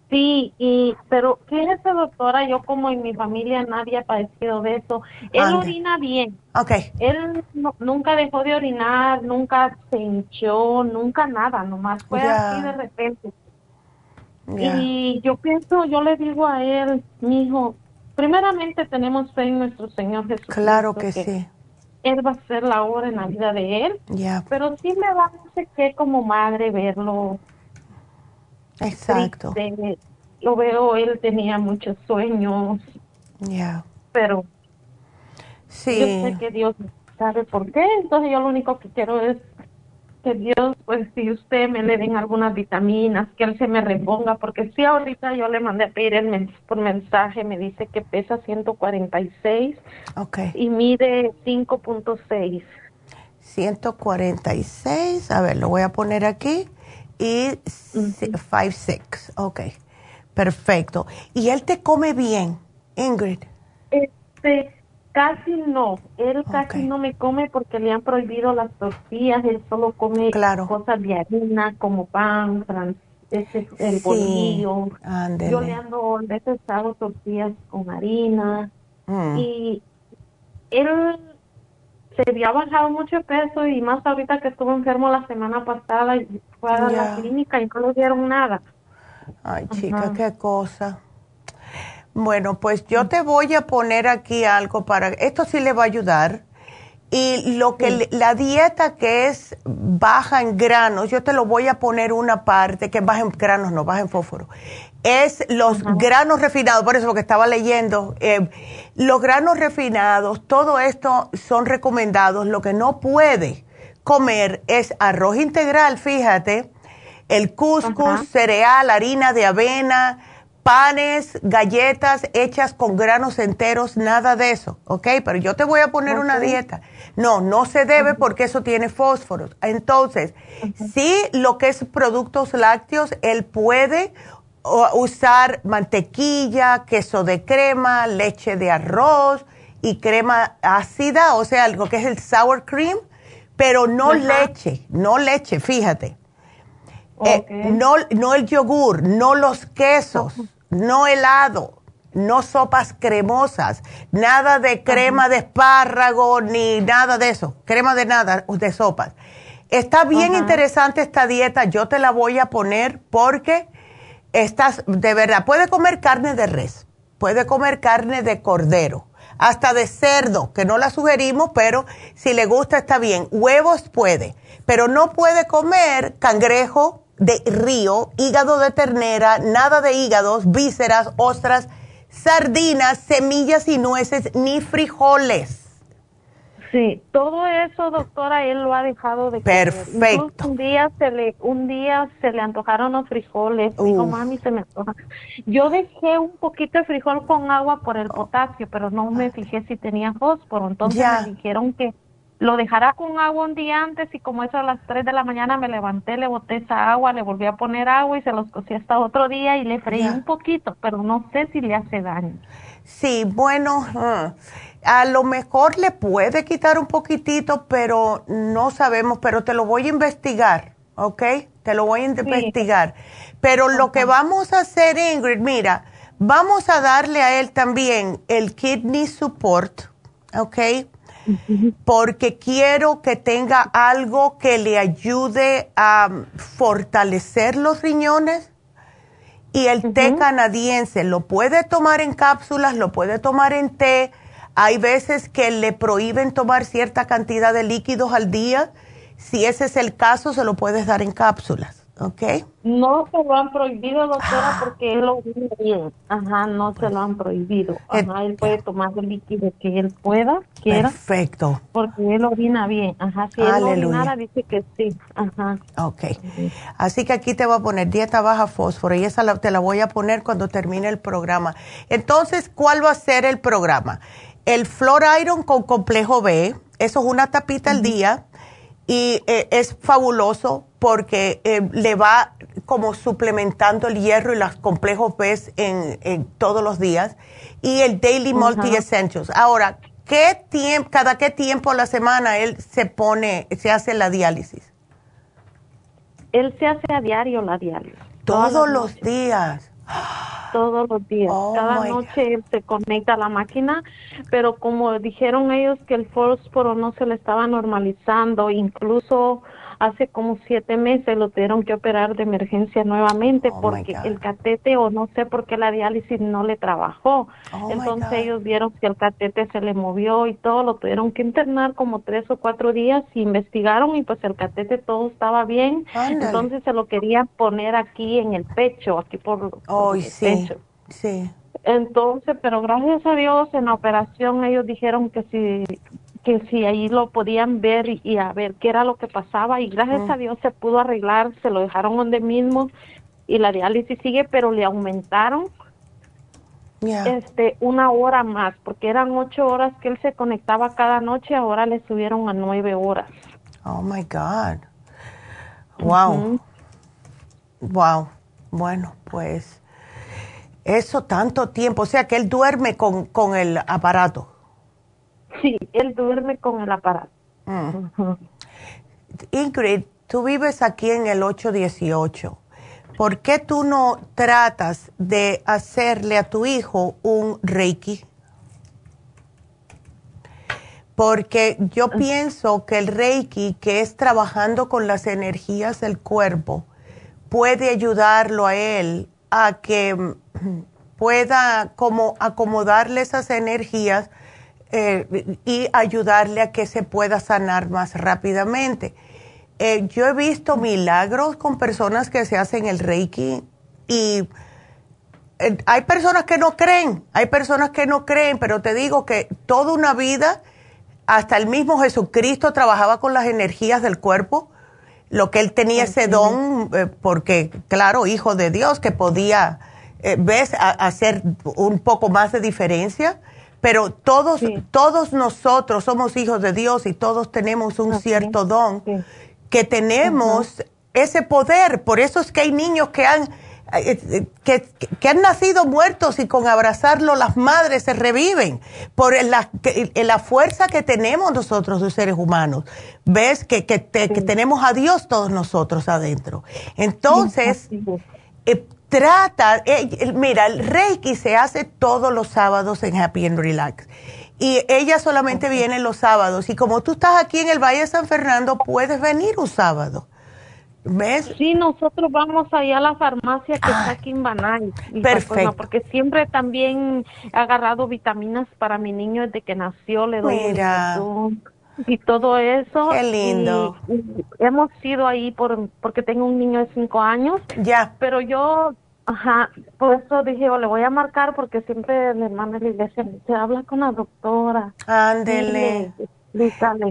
Sí, y pero fíjese doctora, yo como en mi familia nadie ha padecido de eso. Él orina bien. Ok. Él nunca dejó de orinar, nunca se hinchó, nunca nada, nomás fue así de repente. Y yo pienso, yo le digo a él, mi hijo, primeramente tenemos fe en nuestro Señor Jesús. Claro que, sí. Él va a ser la obra en la vida de él. Ya. Pero sí me da no sé qué como madre verlo. Exacto. Lo veo, él tenía muchos sueños. Ya. Pero sí. yo sé que Dios sabe por qué, entonces yo lo único que quiero es que Dios, pues si usted me le den algunas vitaminas, que él se me reponga, porque si ahorita yo le mandé a pedir el por mensaje, me dice que pesa 146 okay. y mide 5.6. 146, a ver, lo voy a poner aquí, y 5'6, ok, perfecto. ¿Y él te come bien, Ingrid? Este, Casi no, él casi no me come porque le han prohibido las tortillas, él solo come cosas de harina como pan, ese, el bolillo. Yo le ando, a veces hago tortillas con harina. Mm. y él se había bajado mucho peso y más ahorita que estuvo enfermo la semana pasada y fue a la clínica y no le dieron nada. Ay, chica, qué cosa. Bueno, pues yo te voy a poner aquí algo para, esto sí le va a ayudar. Y lo que la dieta que es baja en granos, yo te lo voy a poner una parte, que baja en granos, no baja en fósforo. es los granos refinados, por eso lo que estaba leyendo, eh, los granos refinados, todo esto son recomendados. Lo que no puede comer es arroz integral, fíjate, el couscous, cereal, harina de avena, panes, galletas hechas con granos enteros, nada de eso, ¿ok? Pero yo te voy a poner una dieta. No, no se debe porque eso tiene fósforos. Entonces, sí, lo que es productos lácteos, él puede usar mantequilla, queso de crema, leche de arroz y crema ácida, o sea, algo que es el sour cream, pero no leche, no leche, fíjate. Eh, no, no el yogur, no los quesos no helado, no sopas cremosas, nada de crema de espárrago ni nada de eso, crema de nada, de sopas. Está bien interesante esta dieta, yo te la voy a poner porque estás, de verdad, puede comer carne de res, puede comer carne de cordero, hasta de cerdo, que no la sugerimos, pero si le gusta está bien. Huevos puede, pero no puede comer cangrejo, de río, hígado de ternera, nada de hígados, vísceras, ostras, sardinas, semillas y nueces, ni frijoles. Sí, todo eso, doctora, él lo ha dejado de comer. Perfecto. un día se le un día se le antojaron los frijoles. Digo, mami, se me antoja. Yo dejé un poquito de frijol con agua por el potasio, pero no me fijé si tenía fósforo. Entonces me dijeron que lo dejará con agua un día antes y como eso a las 3 de la mañana me levanté, le boté esa agua, le volví a poner agua y se los cocí hasta otro día y le freí un poquito, pero no sé si le hace daño. Sí, bueno, a lo mejor le puede quitar un poquitito, pero no sabemos, pero te lo voy a investigar, ¿ok? Te lo voy a investigar. Pero lo que vamos a hacer, Ingrid, mira, vamos a darle a él también el kidney support, ¿ok? Porque quiero que tenga algo que le ayude a fortalecer los riñones. Y el té canadiense lo puede tomar en cápsulas, lo puede tomar en té. Hay veces que le prohíben tomar cierta cantidad de líquidos al día. Si ese es el caso, se lo puedes dar en cápsulas. ¿Ok? No se lo han prohibido, doctora, porque él lo vive bien. Ajá, no se lo han prohibido. Ajá, él puede tomar el líquido que él pueda, quiera. Perfecto. Porque él orina bien. Ajá, si él orinara, dice que sí. Ajá. Ok. Así que aquí te voy a poner dieta baja fósforo y esa te la voy a poner cuando termine el programa. Entonces, ¿cuál va a ser el programa? El Flor Iron con complejo B, eso es una tapita al día y eh, es fabuloso porque eh, le va como suplementando el hierro y los complejos B en, todos los días y el Daily Multi Essentials. Ahora, ¿qué tiempo, cada qué tiempo a la semana él se pone, se hace la diálisis? Él se hace a diario la diálisis. Todos los días todos los días. Oh, Cada noche él se conecta a la máquina, pero como dijeron ellos que el fósforo no se le estaba normalizando, incluso hace como siete meses lo tuvieron que operar de emergencia nuevamente oh, porque el catete o no sé por qué la diálisis no le trabajó. Oh, Entonces ellos vieron que el catete se le movió y todo, lo tuvieron que internar como tres o cuatro días y investigaron y pues el catete todo estaba bien. Entonces se lo querían poner aquí en el pecho, aquí por, el pecho. Sí. Entonces, pero gracias a Dios en la operación ellos dijeron que si que si ahí lo podían ver y, a ver qué era lo que pasaba y gracias a Dios se pudo arreglar, se lo dejaron donde mismo y la diálisis sigue, pero le aumentaron este una hora más, porque eran ocho horas que él se conectaba cada noche, ahora le subieron a nueve horas. Oh my God. Wow. Wow. Bueno, pues eso tanto tiempo, o sea que él duerme con, con el aparato. Sí, él duerme con el aparato. Mm. Ingrid, tú vives aquí en el 818. ¿Por qué tú no tratas de hacerle a tu hijo un reiki? Porque yo ah. pienso que el reiki, que es trabajando con las energías del cuerpo, puede ayudarlo a él a que mm, pueda como acomodarle esas energías eh, y ayudarle a que se pueda sanar más rápidamente. Eh, yo he visto milagros con personas que se hacen el reiki y eh, hay personas que no creen, hay personas que no creen, pero te digo que toda una vida, hasta el mismo Jesucristo trabajaba con las energías del cuerpo, lo que él tenía ese don, porque claro, hijo de Dios, que podía, ves, hacer un poco más de diferencia, pero todos, todos nosotros somos hijos de Dios y todos tenemos un cierto don, que tenemos ese poder, por eso es que hay niños que han eh, que, que, han nacido muertos y con abrazarlo las madres se reviven. Por la, la fuerza que tenemos nosotros los seres humanos. Ves que, que, tenemos a Dios todos nosotros adentro. Entonces, eh, trata, eh, mira, el Reiki se hace todos los sábados en Happy and Relax. Y ella solamente viene los sábados. Y como tú estás aquí en el Valle de San Fernando, puedes venir un sábado. ¿Ves? Sí, nosotros vamos allá a la farmacia que está aquí en Banay. Perfecto. porque siempre también he agarrado vitaminas para mi niño desde que nació, le doy Mira. Y todo eso. Qué lindo. hemos ido ahí por porque tengo un niño de cinco años. Ya. Pero yo, ajá, por eso dije, oh, le voy a marcar porque siempre mi hermana de la iglesia se habla con la doctora. Ándele.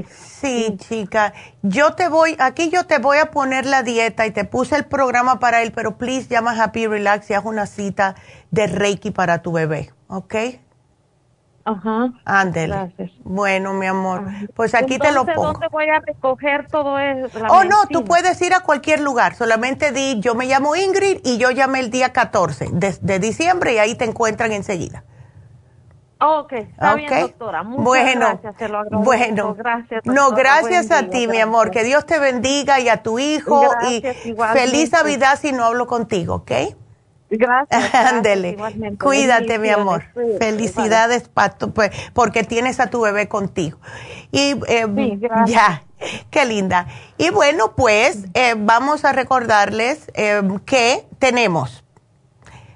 Sí, chica. Yo te voy, aquí yo te voy a poner la dieta y te puse el programa para él, pero please llama Happy Relax y haz una cita de Reiki para tu bebé, ¿ok? Ajá. Ándele. Gracias. Bueno, mi amor, pues aquí te lo pongo. ¿Dónde voy a recoger todo eso? Oh, no, tú puedes ir a cualquier lugar. Solamente di, yo me llamo Ingrid y yo llamé el día 14 de diciembre y ahí te encuentran enseguida. Ok, está bien, doctora. Muchas bueno, gracias, te lo agradezco. Bueno, gracias. no, gracias a ti, mi amor. Que Dios te bendiga y a tu hijo. y feliz Navidad si no hablo contigo, ¿ok? Gracias. Ándele. Cuídate, mi amor. Felicidades pues, porque tienes a tu bebé contigo. Y eh, ya, qué linda. Y bueno, pues eh, vamos a recordarles eh, que tenemos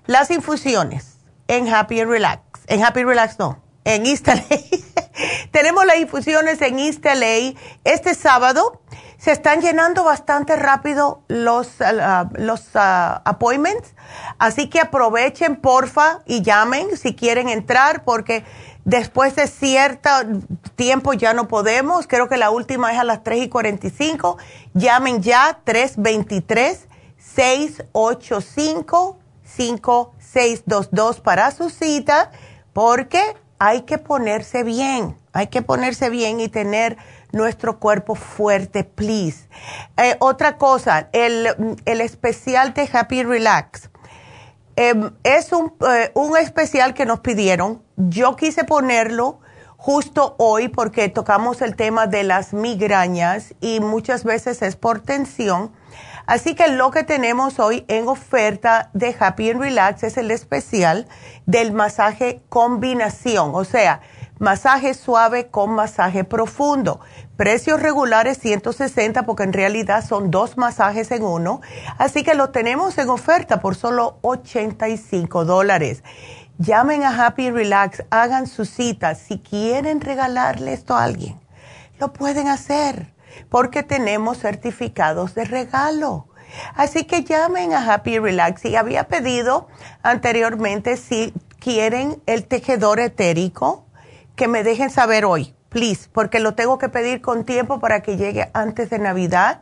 las infusiones en Happy and Relax en Happy Relax no, en East LA. Tenemos las infusiones en East LA. Este sábado se están llenando bastante rápido los, uh, los uh, appointments, así que aprovechen porfa y llamen si quieren entrar porque después de cierto tiempo ya no podemos. Creo que la última es a las 3 y 45. Llamen ya 323 685 5622 para su cita porque hay que ponerse bien, hay que ponerse bien y tener nuestro cuerpo fuerte, please. Eh, otra cosa, el, especial de Happy Relax. Em, es un, eh, un especial que nos pidieron. Yo quise ponerlo justo hoy porque tocamos el tema de las migrañas y muchas veces es por tensión. Así que lo que tenemos hoy en oferta de Happy and Relax es el especial del masaje combinación, o sea, masaje suave con masaje profundo. Precios regulares 160 porque en realidad son dos masajes en uno. Así que lo tenemos en oferta por solo 85 dólares. Llamen a Happy Relax, hagan su cita. Si quieren regalarle esto a alguien, lo pueden hacer porque tenemos certificados de regalo. Así que llamen a Happy Relax. Y había pedido anteriormente si quieren el tejedor etérico, que me dejen saber hoy, please, porque lo tengo que pedir con tiempo para que llegue antes de Navidad.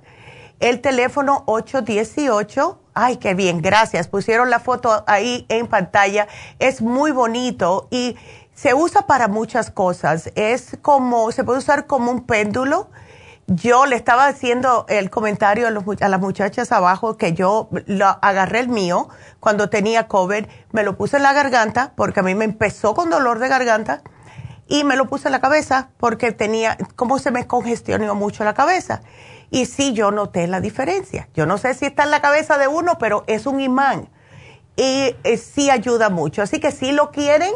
El teléfono 818. Ay, qué bien, gracias. Pusieron la foto ahí en pantalla. Es muy bonito y se usa para muchas cosas. Es como, se puede usar como un péndulo yo le estaba haciendo el comentario a, las muchachas abajo que yo lo, agarré el mío cuando tenía COVID, me lo puse en la garganta porque a mí me empezó con dolor de garganta y me lo puse en la cabeza porque tenía, como se me congestionó mucho la cabeza. Y sí, yo noté la diferencia. Yo no sé si está en la cabeza de uno, pero es un imán. Y eh, sí ayuda mucho. Así que si lo quieren,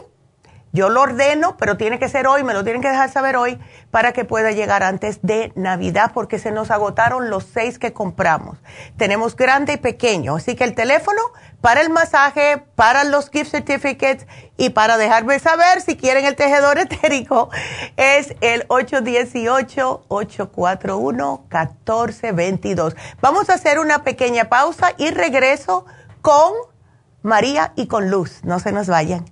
yo lo ordeno, pero tiene que ser hoy, me lo tienen que dejar saber hoy para que pueda llegar antes de Navidad porque se nos agotaron los seis que compramos. Tenemos grande y pequeño, así que el teléfono para el masaje, para los gift certificates y para dejarme saber si quieren el tejedor etérico es el 818-841-1422. Vamos a hacer una pequeña pausa y regreso con María y con Luz. No se nos vayan.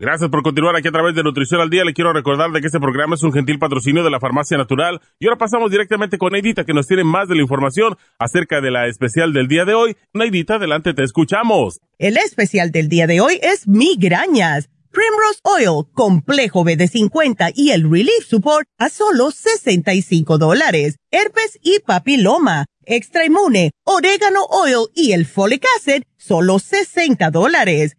Gracias por continuar aquí a través de Nutrición al Día. Le quiero recordar de que este programa es un gentil patrocinio de la Farmacia Natural. Y ahora pasamos directamente con Neidita, que nos tiene más de la información acerca de la especial del día de hoy. Neidita, adelante, te escuchamos. El especial del día de hoy es migrañas. Primrose Oil, Complejo BD50 y el Relief Support a solo 65 dólares. Herpes y papiloma, Extra Inmune, Orégano Oil y el Folic Acid, solo 60 dólares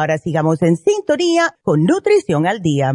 Ahora sigamos en sintonía con Nutrición al Día.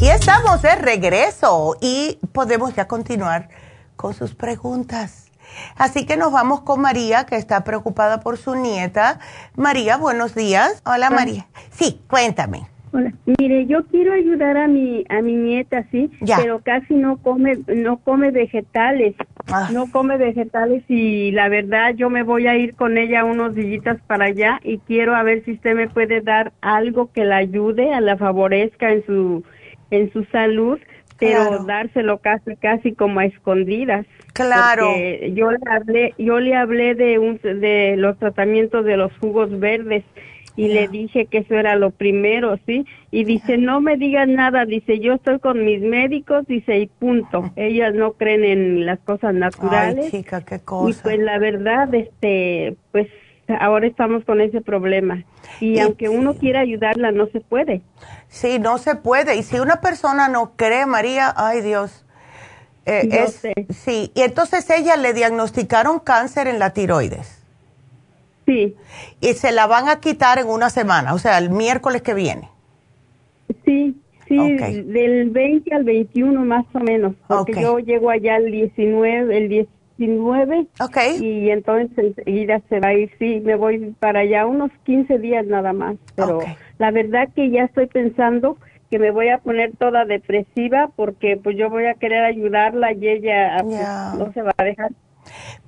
Y estamos de regreso y podemos ya continuar con sus preguntas. Así que nos vamos con María, que está preocupada por su nieta. María, buenos días. Hola, María. Sí, cuéntame. Hola. Mire, yo quiero ayudar a mi a mi nieta, sí, pero casi no come no come vegetales. Ah. No come vegetales y la verdad yo me voy a ir con ella unos días para allá y quiero a ver si usted me puede dar algo que la ayude, a la favorezca en su en su salud, pero dárselo casi casi como a escondidas. Claro. yo le hablé, yo le hablé de un, de los tratamientos de los jugos verdes y le dije que eso era lo primero, ¿sí? Y dice, no me digan nada, dice, yo estoy con mis médicos, dice, y punto. Ellas no creen en las cosas naturales. Ay, chica, qué cosa. Y pues la verdad, este, pues ahora estamos con ese problema. Y, aunque uno quiera ayudarla, no se puede. Sí, no se puede. Y si una persona no cree, María, ay Dios, eh, sí, y entonces ella le diagnosticaron cáncer en la tiroides. Sí. Y se la van a quitar en una semana, o sea, el miércoles que viene. Sí, sí, del 20 al 21 más o menos, porque yo llego allá el 19, el 19. Ok. Y entonces enseguida se va a ir, sí, me voy para allá unos 15 días nada más, pero la verdad que ya estoy pensando que me voy a poner toda depresiva porque pues yo voy a querer ayudarla y ella pues, no se va a dejar.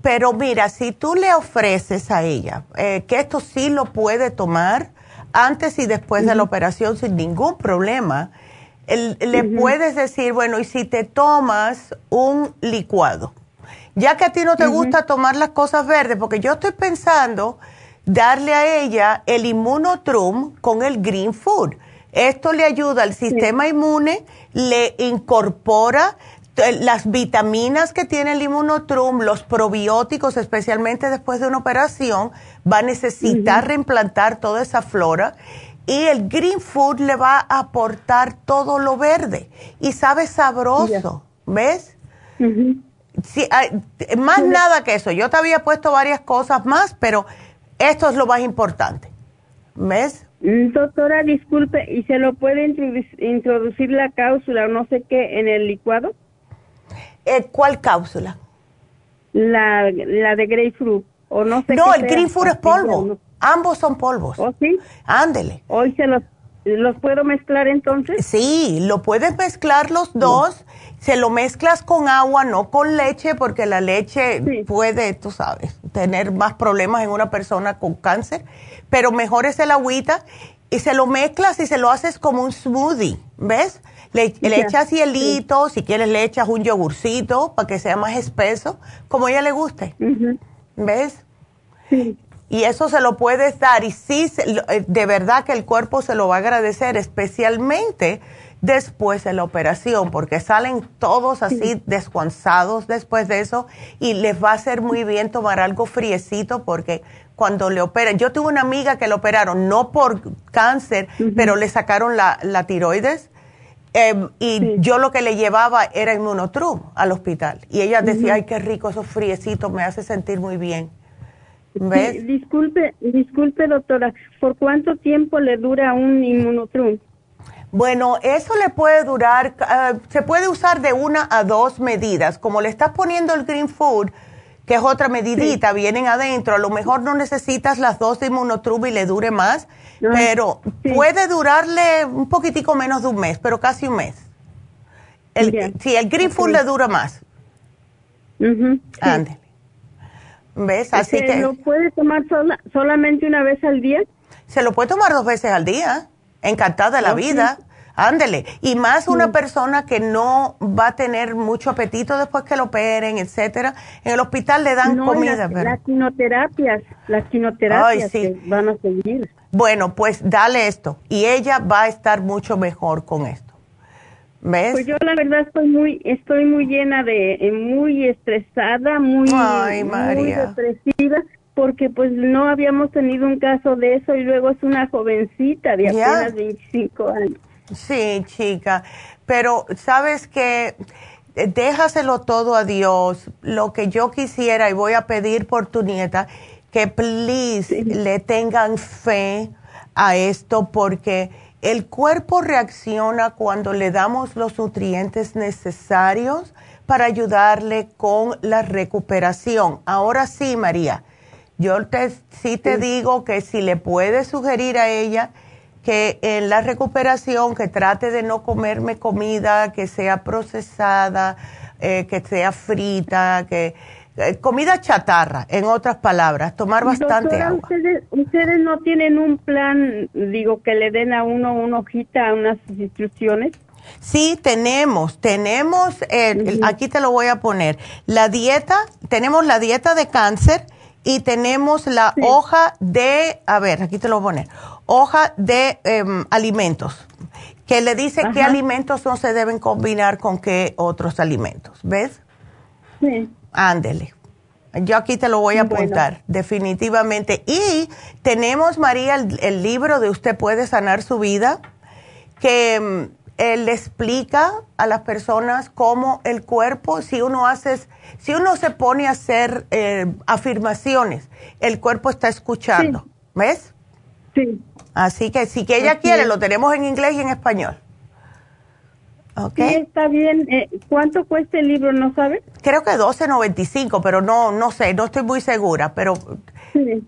Pero mira, si tú le ofreces a ella eh, que esto sí lo puede tomar antes y después de la operación sin ningún problema, le puedes decir, bueno, y si te tomas un licuado, ya que a ti no te gusta tomar las cosas verdes, porque yo estoy pensando darle a ella el inmunotrum con el green food. Esto le ayuda al sistema inmune, le incorpora las vitaminas que tiene el inmunotrum, los probióticos, especialmente después de una operación, va a necesitar reimplantar toda esa flora y el green food le va a aportar todo lo verde y sabe sabroso, ¿ves? Más nada que eso. Yo te había puesto varias cosas más, pero esto es lo más importante. ¿Ves? Mm, doctora, disculpe, ¿y se lo puede introducir la cápsula o no sé qué en el licuado? Eh, ¿Cuál cápsula? La, la de grapefruit. O no sé no, el grapefruit es polvo. Ambos son polvos. ¿Oh, sí? Ándele. Hoy se los, los puedo mezclar entonces. Sí, lo puedes mezclar los dos. Se lo mezclas con agua, no con leche, porque la leche puede, tú sabes, tener más problemas en una persona con cáncer. Pero mejor es el agüita y se lo mezclas y se lo haces como un smoothie, ¿ves? Le, echas hielito, si quieres le echas un yogurcito para que sea más espeso, como ella le guste. ¿Ves? Sí. Y eso se lo puedes dar y sí, eh, de verdad que el cuerpo se lo va a agradecer, especialmente después de la operación, porque salen todos así descansados después de eso y les va a hacer muy bien tomar algo friecito porque cuando le operan, yo tuve una amiga que le operaron, no por cáncer, pero le sacaron la, tiroides em, y yo lo que le llevaba era inmunotrum al hospital y ella decía, ay, qué rico esos friecitos, me hace sentir muy bien disculpe, disculpe doctora, ¿por cuánto tiempo le dura un inmunotrum? Bueno, eso le puede durar, ah, se puede usar de una a dos medidas. Como le estás poniendo el green food, que es otra medidita, vienen adentro, a lo mejor no necesitas las dos de inmunotrum y le dure más, pero puede durarle un poquitico menos de un mes, pero casi un mes. El, sí, el green food le dura más. Uh ¿Ves? Así que... ¿Lo puede tomar solamente una vez al día? Se lo puede tomar dos veces al día. Encantada de la vida. Ándele. Y más una persona que no va a tener mucho apetito después que lo operen, etcétera. En el hospital le dan comida. Las, las quimioterapias, las quimioterapias van a seguir. Bueno, pues dale esto. Y ella va a estar mucho mejor con esto. Pues yo la verdad estoy muy, estoy muy llena de, eh, muy estresada, muy, muy depresiva, porque pues no habíamos tenido un caso de eso y luego es una jovencita de apenas 25 años. Sí, chica, pero sabes que déjaselo todo a Dios. Lo que yo quisiera y voy a pedir por tu nieta, que please le tengan fe a esto porque el cuerpo reacciona cuando le damos los nutrientes necesarios para ayudarle con la recuperación. Ahora sí, María, yo te, sí te digo que si le puedes sugerir a ella que en la recuperación que trate de no comerme comida que sea procesada, eh, que sea frita, que eh, comida chatarra, en otras palabras, tomar bastante agua. Ustedes, no tienen un plan, digo, que le den a uno una hojita, unas instrucciones? Sí, tenemos, tenemos, eh, aquí te lo voy a poner, la dieta, tenemos la dieta de cáncer y tenemos la hoja de, a ver, aquí te lo voy a poner, hoja de em, alimentos, que le dice qué alimentos no se deben combinar con qué otros alimentos, ¿ves? Sí. Ándele. Yo aquí te lo voy a apuntar, definitivamente. Y tenemos, María, el, libro de Usted puede sanar su vida, que él le explica a las personas cómo el cuerpo, si uno hace, si uno se pone a hacer eh, afirmaciones, el cuerpo está escuchando. ¿Ves? Sí. Así que si que ella quiere, lo tenemos en inglés y en español. Okay. Sí, está bien. Eh, ¿Cuánto cuesta el libro, no sabes? Creo que 12.95, pero no no sé, no estoy muy segura, pero sí,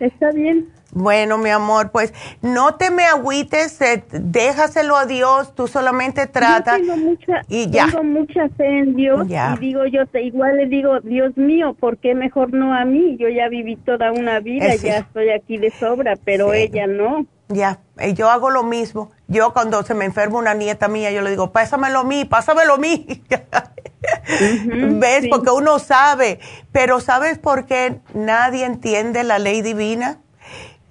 Está bien. Bueno, mi amor, pues no te me agüites, eh, déjaselo a Dios, tú solamente trata tengo mucha, y ya. Tengo mucha fe en Dios y digo yo, te, igual le digo, Dios mío, ¿por qué mejor no a mí? Yo ya viví toda una vida, ya estoy aquí de sobra, pero ella no. Ya, yo hago lo mismo. Yo cuando se me enferma una nieta mía, yo le digo, pásamelo a mí, pásamelo a mí. ¿Ves? Porque uno sabe, pero ¿sabes por qué nadie entiende la ley divina?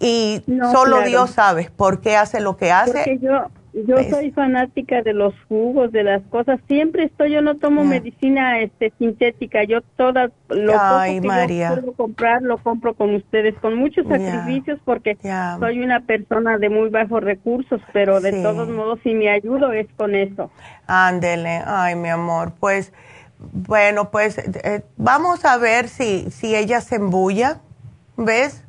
Y solo Dios sabe por qué hace lo que hace. Porque yo, Yo soy fanática de los jugos, de las cosas. Siempre estoy, yo no tomo medicina este sintética. Yo toda lo Ay, poco que yo puedo comprar lo compro con ustedes, con muchos sacrificios porque soy una persona de muy bajos recursos, pero de todos modos si me ayudo es con eso. Ándele, ay mi amor, pues bueno, pues eh, vamos a ver si si ella se embulla, ¿ves?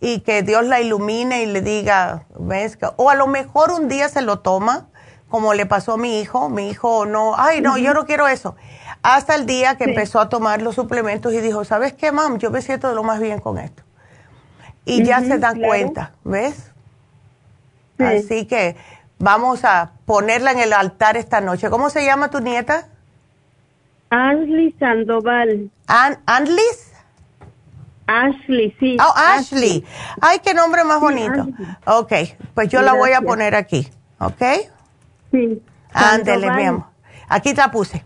Y que Dios la ilumine y le diga, ¿ves? O a lo mejor un día se lo toma, como le pasó a mi hijo. Mi hijo no, ay, no, yo no quiero eso. Hasta el día que empezó a tomar los suplementos y dijo, ¿sabes qué, mam? Yo me siento de lo más bien con esto. Y ya se dan cuenta, ¿ves? Así que vamos a ponerla en el altar esta noche. ¿Cómo se llama tu nieta? Ashley Sandoval. An ¿Anlis? Ashley, sí. Oh, Ashley. Ay, qué nombre más bonito. Ok, pues yo la voy a poner aquí, ¿ok? Sí. Ándele, mi amor. Aquí te la puse.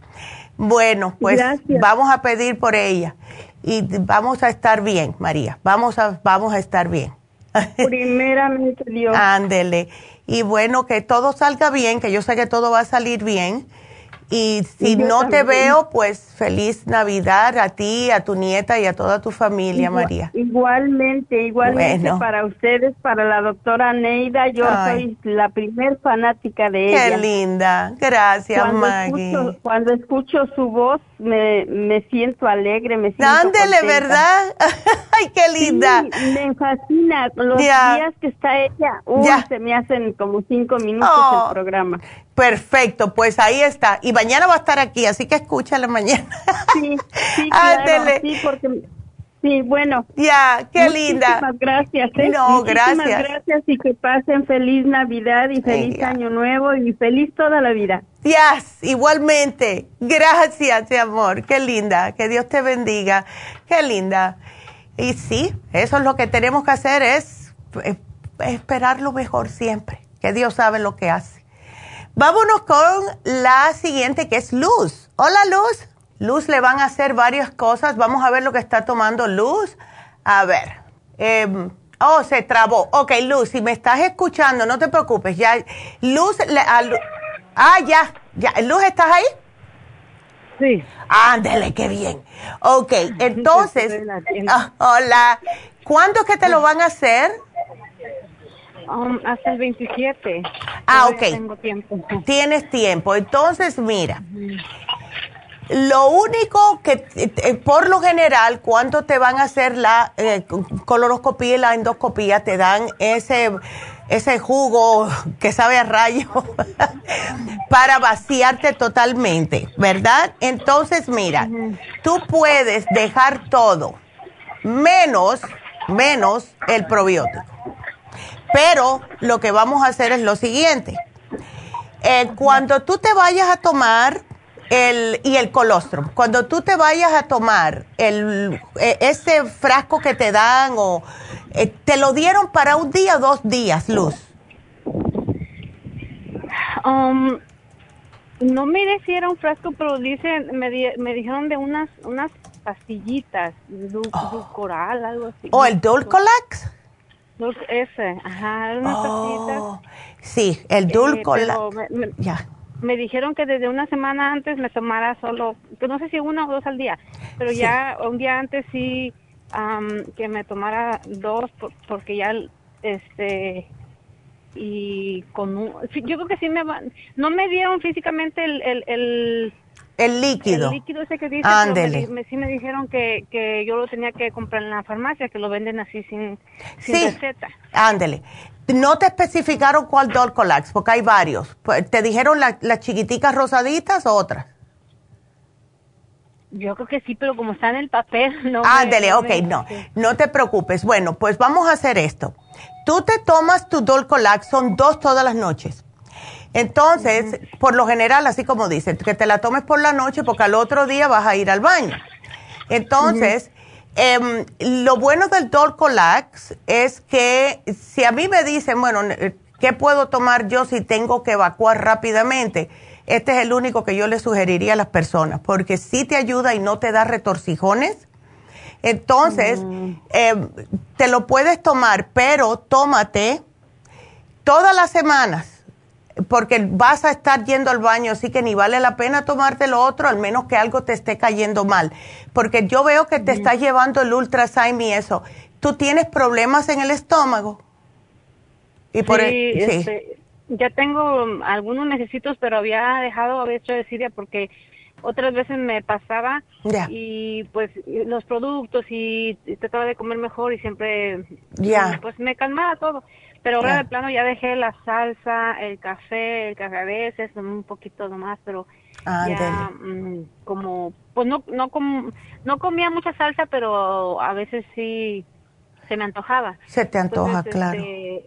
Bueno, pues vamos a pedir por ella y vamos a estar bien, María. Vamos a, vamos a estar bien. Primeramente Dios. Ándele. Y bueno, que todo salga bien, que yo sé que todo va a salir bien y si no te veo, pues feliz Navidad a ti, a tu nieta y a toda tu familia, María. Igualmente, igualmente para ustedes, para la doctora Neida, yo soy la primer fanática de ella. Qué linda, gracias cuando Maggie. Escucho, cuando escucho su voz me, me siento alegre, me siento Ándele, ¿verdad? Ay, qué linda. me fascina, los días que está ella, ya. se me hacen como cinco minutos el oh. programa. Perfecto, pues ahí está. Y mañana va a estar aquí, así que escúchala mañana. Sí, sí, claro, sí, porque... Sí, bueno. Ya, qué linda. Muchísimas gracias. ¿eh? No, gracias. gracias y que pasen feliz Navidad y feliz Año Nuevo y feliz toda la vida. Yes, igualmente. Gracias, mi amor. Qué linda. Que Dios te bendiga. Qué linda. Y sí, eso es lo que tenemos que hacer, es esperar lo mejor siempre. Que Dios sabe lo que hace. Vámonos con la siguiente que es Luz. Hola Luz. Luz le van a hacer varias cosas. Vamos a ver lo que está tomando Luz. A ver. Em, oh, se trabó. Ok, Luz, si me estás escuchando, no te preocupes. Ya, Luz, ah, ya, ya. Luz, ¿estás ahí? Sí. Ándele, qué bien. Ok, entonces, ah, hola. ¿Cuándo es que te lo van a hacer? Um, hasta el 27. Ah, ok. Tengo tiempo. Tienes tiempo. Entonces, mira, lo único que, eh, por lo general, cuando te van a hacer la eh, coloroscopía y la endoscopía, te dan ese, ese jugo que sabe a rayo para vaciarte totalmente, ¿verdad? Entonces, mira, tú puedes dejar todo, menos, menos el probiótico. Pero lo que vamos a hacer es lo siguiente. Eh, cuando tú te vayas a tomar el, y el colostrum, cuando tú te vayas a tomar el, eh, ese frasco que te dan o eh, te lo dieron para un día o dos días, Luz. Um, no me decían frasco, pero dicen, me, me dijeron de unas, unas pastillitas, oh. coral, algo así. ¿O el Dulcolax? Ese, ajá, oh, Sí, el eh, Dulcolax. ya. Me dijeron que desde una semana antes me tomara solo, que no sé si una o dos al día, pero ya un día antes sí que me tomara dos porque ya este y con un, yo creo que sí me van, no me dieron físicamente el, el el líquido. El líquido ese que dice, me, sí me dijeron que, que yo lo tenía que comprar en la farmacia, que lo venden así sin, sin sí. receta. Ándele. No te especificaron cuál Dolcolax, porque hay varios. Pues, ¿Te dijeron las chiquiticas rosaditas o otras? Yo creo que sí, pero como está en el papel, no. Ándele, ok, no. No te preocupes. Bueno, pues vamos a hacer esto. Tú te tomas tu Dolcolax, son dos todas las noches. Entonces, por lo general, así como dicen, que te la tomes por la noche porque al otro día vas a ir al baño. Entonces, em, lo bueno del Dorcolax es que si a mí me dicen, bueno, ¿qué puedo tomar yo si tengo que evacuar rápidamente? Este es el único que yo le sugeriría a las personas, porque sí te ayuda y no te da retorcijones. Entonces, em, te lo puedes tomar, pero tómate todas las semanas porque vas a estar yendo al baño, así que ni vale la pena tomarte lo otro, al menos que algo te esté cayendo mal. Porque yo veo que te estás llevando el Ultrasign y eso. ¿Tú tienes problemas en el estómago? Y por sí, este, ya tengo algunos necesitos, pero había dejado, había hecho de Siria porque otras veces me pasaba y pues los productos y, trataba de comer mejor y siempre pues me calmaba todo. Pero ahora de plano ya dejé la salsa, el café, el café a veces, un poquito nomás, pero ya mm, como, pues no, no, no comía mucha salsa, pero a veces sí se me antojaba. Se te antoja, claro. Este,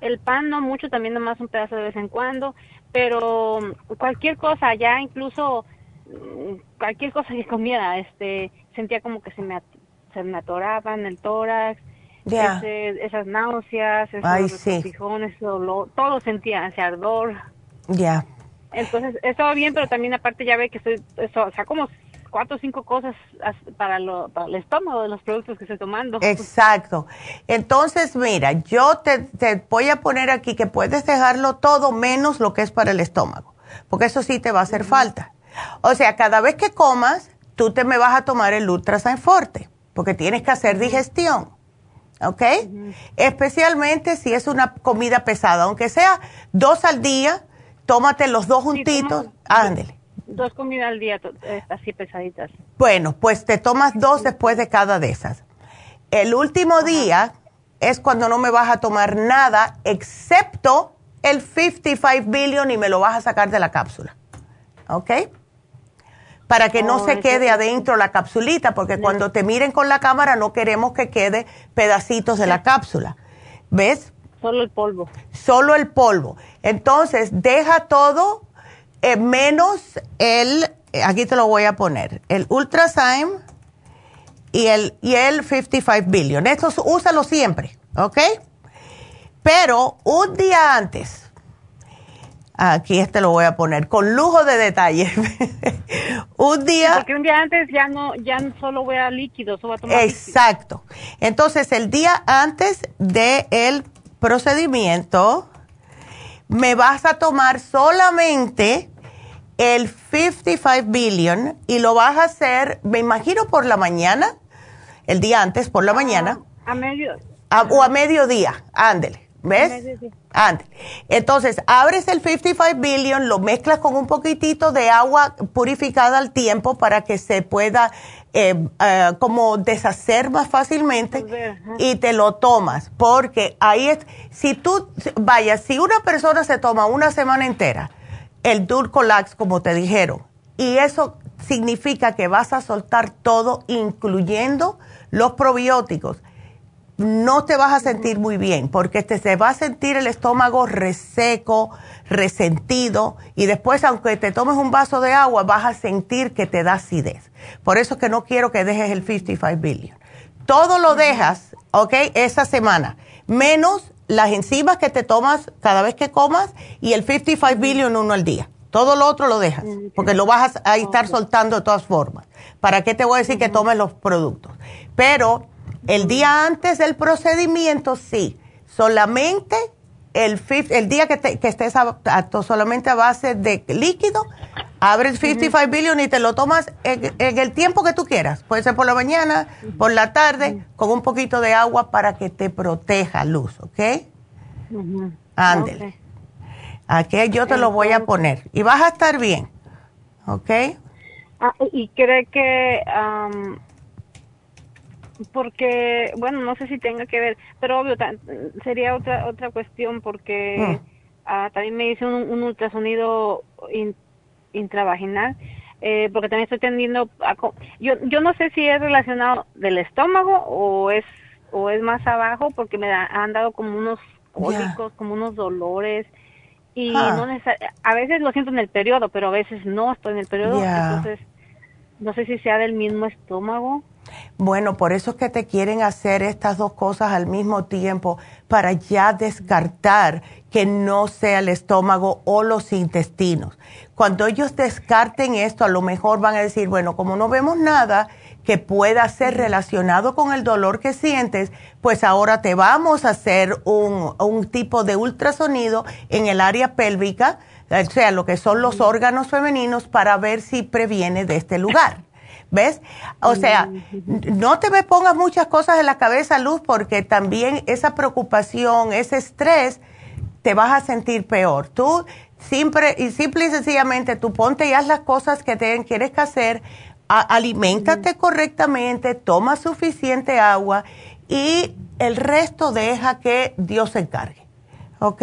el pan no mucho, también nomás un pedazo de vez en cuando, pero cualquier cosa, ya incluso mm, cualquier cosa que comiera, este, sentía como que se me, se me atoraban el tórax, esas náuseas, esos fijones, todo sentía, ese ardor. Ya. Entonces, estaba bien, pero también aparte ya ve que estoy, eso, o sea, como cuatro o cinco cosas para, lo, para el estómago de los productos que estoy tomando. Exacto. Entonces, mira, yo te, te voy a poner aquí que puedes dejarlo todo menos lo que es para el estómago, porque eso sí te va a hacer falta. O sea, cada vez que comas, tú te me vas a tomar el Ultrasign Forte, porque tienes que hacer digestión. ¿Ok? Especialmente si es una comida pesada, aunque sea dos al día, tómate los dos juntitos, ándele. Dos comidas al día, eh, así pesaditas. Bueno, pues te tomas dos después de cada de esas. El último día es cuando no me vas a tomar nada excepto el 55 billion y me lo vas a sacar de la cápsula. ¿Ok? Para que no oh, se quede adentro la capsulita, porque cuando te miren con la cámara no queremos que quede pedacitos de la cápsula. ¿Ves? Solo el polvo. Solo el polvo. Entonces, deja todo eh, menos el, eh, aquí te lo voy a poner, el Ultrasign y el, y el 55 Billion. Estos úsalo siempre, ¿ok? Pero un día antes, Aquí este lo voy a poner con lujo de detalle. un día. Porque un día antes ya no, ya solo voy a líquido, solo voy a tomar Exacto. Entonces, el día antes del procedimiento, me vas a tomar solamente el 55 billion y lo vas a hacer, me imagino, por la mañana, el día antes, por la mañana. A medio. o a mediodía, ándele. ¿Ves? Antes. Entonces, abres el 55 billion, lo mezclas con un poquitito de agua purificada al tiempo para que se pueda eh, eh, como deshacer más fácilmente y te lo tomas. Porque ahí es, si tú, vaya, si una persona se toma una semana entera, el Durcolax, como te dijeron, y eso significa que vas a soltar todo, incluyendo los probióticos no te vas a sentir muy bien porque te se va a sentir el estómago reseco, resentido y después aunque te tomes un vaso de agua vas a sentir que te da acidez. Por eso que no quiero que dejes el 55 billion. Todo lo dejas, ¿ok? Esa semana, menos las enzimas que te tomas cada vez que comas y el 55 billion uno al día. Todo lo otro lo dejas, porque lo vas a, estar soltando de todas formas. ¿Para qué te voy a decir que tomes los productos? Pero el día antes del procedimiento, sí. Solamente el, el día que, te, que estés solamente a base de líquido, abres 55 billion y te lo tomas en, el tiempo que tú quieras. Puede ser por la mañana, por la tarde, con un poquito de agua para que te proteja luz, ¿ok? Ándele. Aquí yo te lo voy a poner y vas a estar bien, ¿ok? Ah, y cree que porque, bueno, no sé si tenga que ver, pero obvio, sería otra otra cuestión porque mm. ah, también me hice un, ultrasonido intravaginal, eh, porque también estoy tendiendo a... Yo, yo no sé si es relacionado del estómago o es o es más abajo porque me han dado como unos cólicos, como unos dolores y ah. no a veces lo siento en el periodo, pero a veces no estoy en el periodo, entonces no sé si sea del mismo estómago. Bueno, por eso es que te quieren hacer estas dos cosas al mismo tiempo, para ya descartar que no sea el estómago o los intestinos. Cuando ellos descarten esto, a lo mejor van a decir, bueno, como no vemos nada, que pueda ser relacionado con el dolor que sientes, pues ahora te vamos a hacer un, un tipo de ultrasonido en el área pélvica, o sea, lo que son los órganos femeninos, para ver si previene de este lugar. ¿Ves? O sea, no te me pongas muchas cosas en la cabeza, Luz, porque también esa preocupación, ese estrés, te vas a sentir peor. Tú, simple y, simple y sencillamente, tú ponte y haz las cosas que te, quieres que hacer, aliméntate correctamente, toma suficiente agua y el resto deja que Dios se encargue. ¿ok?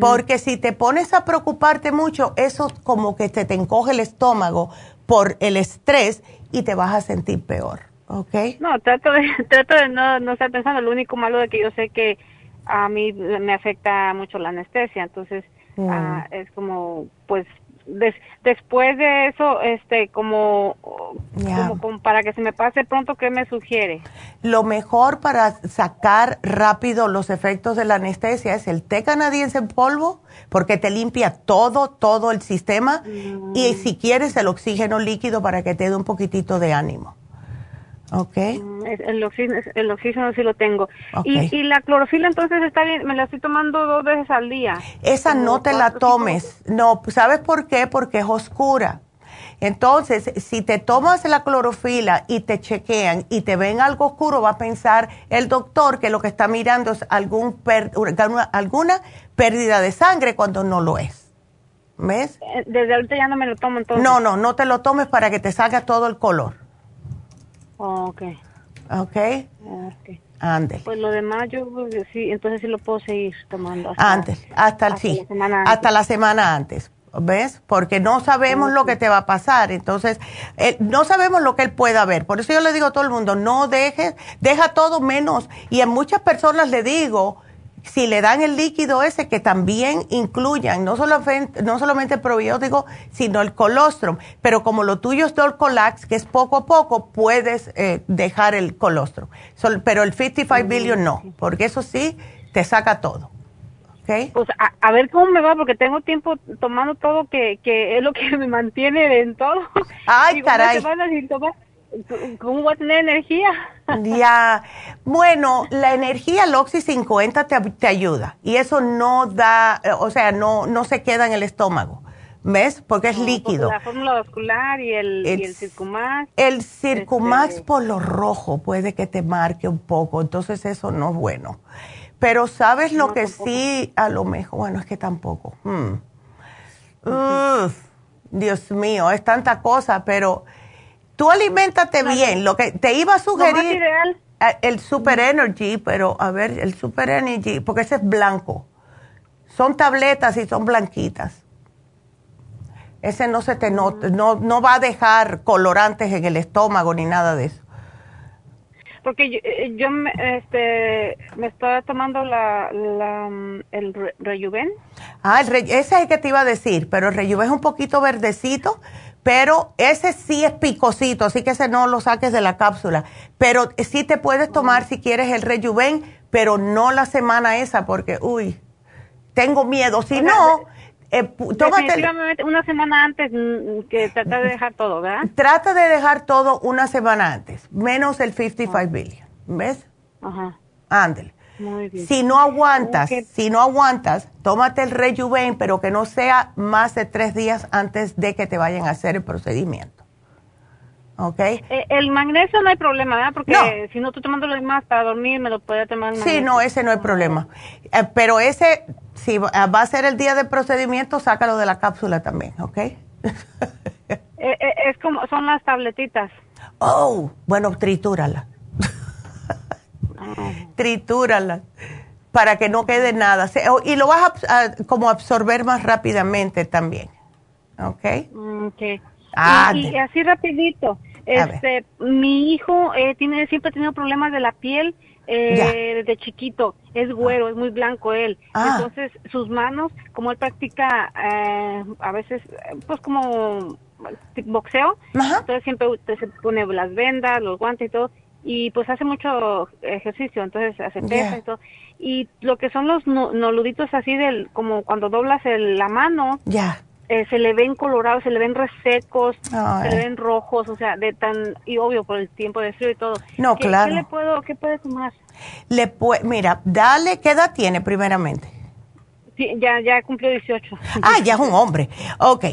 Porque si te pones a preocuparte mucho, eso como que te, te encoge el estómago por el estrés y te vas a sentir peor, ¿ok? No, trato de, trato de no, no estar pensando, lo único malo de que yo sé que a mí me afecta mucho la anestesia, entonces mm. ah, es como, pues, después de eso, este, como, como, para que se me pase pronto, ¿qué me sugiere? Lo mejor para sacar rápido los efectos de la anestesia es el té canadiense en polvo, porque te limpia todo, todo el sistema, y mm. si quieres el oxígeno líquido para que te dé un poquitito de ánimo. ¿Ok? Mm, el oxígeno, el oxígeno sí lo tengo. Y, la clorofila entonces está bien, me la estoy tomando dos veces al día. Esa no te la tomes. No, ¿sabes por qué? Porque es oscura. Entonces, si te tomas la clorofila y te chequean y te ven algo oscuro, va a pensar el doctor que lo que está mirando es algún alguna pérdida de sangre cuando no lo es. ¿Ves? Eh, desde ahorita ya no me lo tomo entonces. No, no, no te lo tomes para que te salga todo el color. Ok. Ok. Ok. Antes. Pues lo demás yo sí, entonces sí lo puedo seguir tomando. Hasta, antes, hasta el sí, hasta la semana antes. ¿Ves? Porque no sabemos lo que te va a pasar. Entonces, eh, no sabemos lo que él pueda ver. Por eso yo le digo a todo el mundo, no dejes, deja todo menos. Y a muchas personas le digo, si le dan el líquido ese, que también incluyan no solamente, no solamente el probiótico, sino el colostrum. Pero como lo tuyo es Dolcolax, que es poco a poco, puedes eh, dejar el colostrum. pero el 55 billion no, porque eso sí te saca todo. Okay. Pues a, ver cómo me va, porque tengo tiempo tomando todo que, que es lo que me mantiene en todo. Ay, caray. ¿Cómo voy a tener energía? Ya, bueno, la energía, el Oxy 50 te, te, ayuda y eso no da, o sea, no, no se queda en el estómago, ¿ves? Porque es líquido. La fórmula vascular y el, el, y el Circumax. El Circumax este, por lo rojo puede que te marque un poco, entonces eso no es bueno. Pero sabes lo que sí, a lo mejor, bueno, es que tampoco. Hmm. Dios mío, es tanta cosa, pero Tú aliméntate bien. Lo que te iba a sugerir eh, el Super Energy, pero a ver, el Super Energy, porque ese es blanco. Son tabletas y son blanquitas. Ese no se te no, no, no va a dejar colorantes en el estómago ni nada de eso. Porque yo, eh, yo me, este, me estaba tomando la, la el Rejuven. Ah, el ese es el que te iba a decir, pero el Rejuven es un poquito verdecito, pero ese sí es picosito, así que ese no lo saques de la cápsula. Pero sí te puedes tomar si quieres el rejuven, pero no la semana esa, porque, uy, tengo miedo. Si no, eh, tómate. una semana antes mm, que trata de dejar todo, ¿verdad? Trata de dejar todo una semana antes, menos el 55 ah. billion, ¿ves? Ajá. Ándale. Si no aguantas, si no aguantas, tómate el rejuven, pero que no sea más de tres días antes de que te vayan a hacer el procedimiento. ¿Ok? Eh, el magnesio no hay problema, ¿verdad? Porque si no estoy tomando lo demás para dormir, me lo puede tomar Sí, no, ese no hay problema. Eh, pero ese, si va a ser el día del procedimiento, sácalo de la cápsula también, ¿ok? Eh, es como, son las tabletitas. Oh, bueno, tritúrala. Tritúrala para que no quede nada. Y lo vas a, como absorber más rápidamente también. ¿Ok? Mm, ah, y, así rapidito. Este, mi hijo eh, tiene siempre ha tenido problemas de la piel eh, desde chiquito. Es güero, es muy blanco él. Ah. Entonces, sus manos, como él practica eh, a veces, pues como boxeo, entonces siempre se pone las vendas, los guantes y todo y pues hace mucho ejercicio, entonces hace pesa y todo. Y lo que son los noluditos así del, como cuando doblas el, la mano, ya eh, se le ven colorados, se le ven resecos, se le ven rojos, o sea, de tan, y obvio por el tiempo de frío y todo. No, claro. ¿Qué le puedo, qué puede tomar? Le mira, dale, ¿qué edad tiene primeramente? Sí, ya, ya cumplió 18. Ah, ya es un hombre. Ok.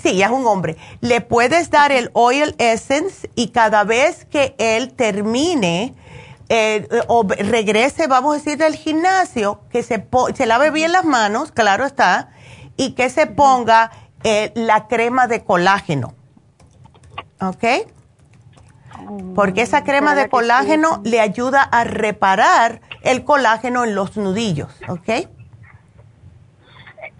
sí, ya es un hombre. Le puedes dar el Oil Essence y cada vez que él termine eh, o regrese, vamos a decir, del gimnasio, que se, se lave bien las manos, claro está, y que se ponga eh, la crema de colágeno. ¿Ok? Porque esa crema de colágeno le ayuda a reparar el colágeno en los nudillos. ¿Ok?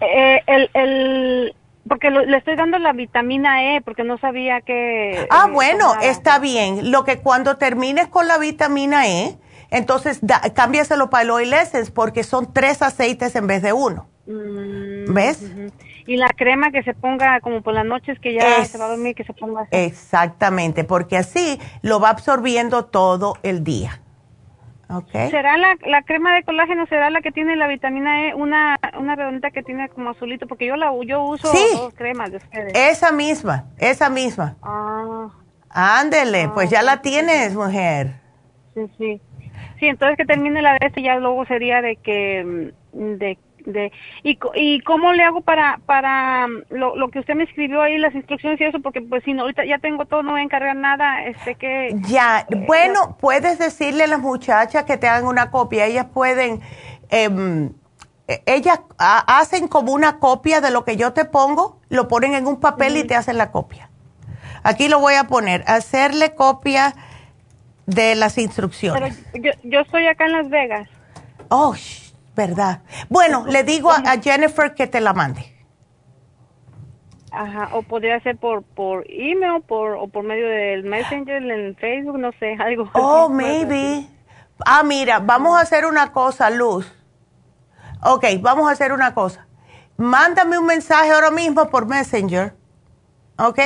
Eh, el, el, porque le estoy dando la vitamina E porque no sabía que... Ah, eh, bueno, está bien. Lo que cuando termines con la vitamina E, entonces cámbiaselo para el Oil Essence porque son tres aceites en vez de uno. Mm, ¿Ves? Y la crema que se ponga como por las noches que ya se va a dormir, que se ponga así. Exactamente, porque así lo va absorbiendo todo el día. Okay. ¿Será la, la, crema de colágeno, será la que tiene la vitamina E, una, una redondita que tiene como azulito? Porque yo la yo uso dos cremas de ustedes. Esa misma, esa misma. Ah. Ándele, pues ya la ah, tienes, mujer. Sí, sí. Sí, entonces que termine la de este ya luego sería de que, mm, de de y, y cómo le hago para para um, lo, lo, que usted me escribió ahí las instrucciones y eso porque pues si no ahorita ya tengo todo no voy a encargar nada este que ya eh, bueno puedes decirle a las muchachas que te hagan una copia ellas pueden em, e, ellas hacen como una copia de lo que yo te pongo lo ponen en un papel y te hacen la copia. Aquí lo voy a poner hacerle copia de las instrucciones. Pero yo, yo estoy acá en Las Vegas. Oh ¿verdad? Bueno, le digo a, Jennifer que te la mande. Ajá, o podría ser por por email por, o por medio del Messenger en Facebook, no sé, algo. Oh, maybe. Ah, mira, vamos a hacer una cosa, Luz. Ok, vamos a hacer una cosa. Mándame un mensaje ahora mismo por Messenger, ¿ok?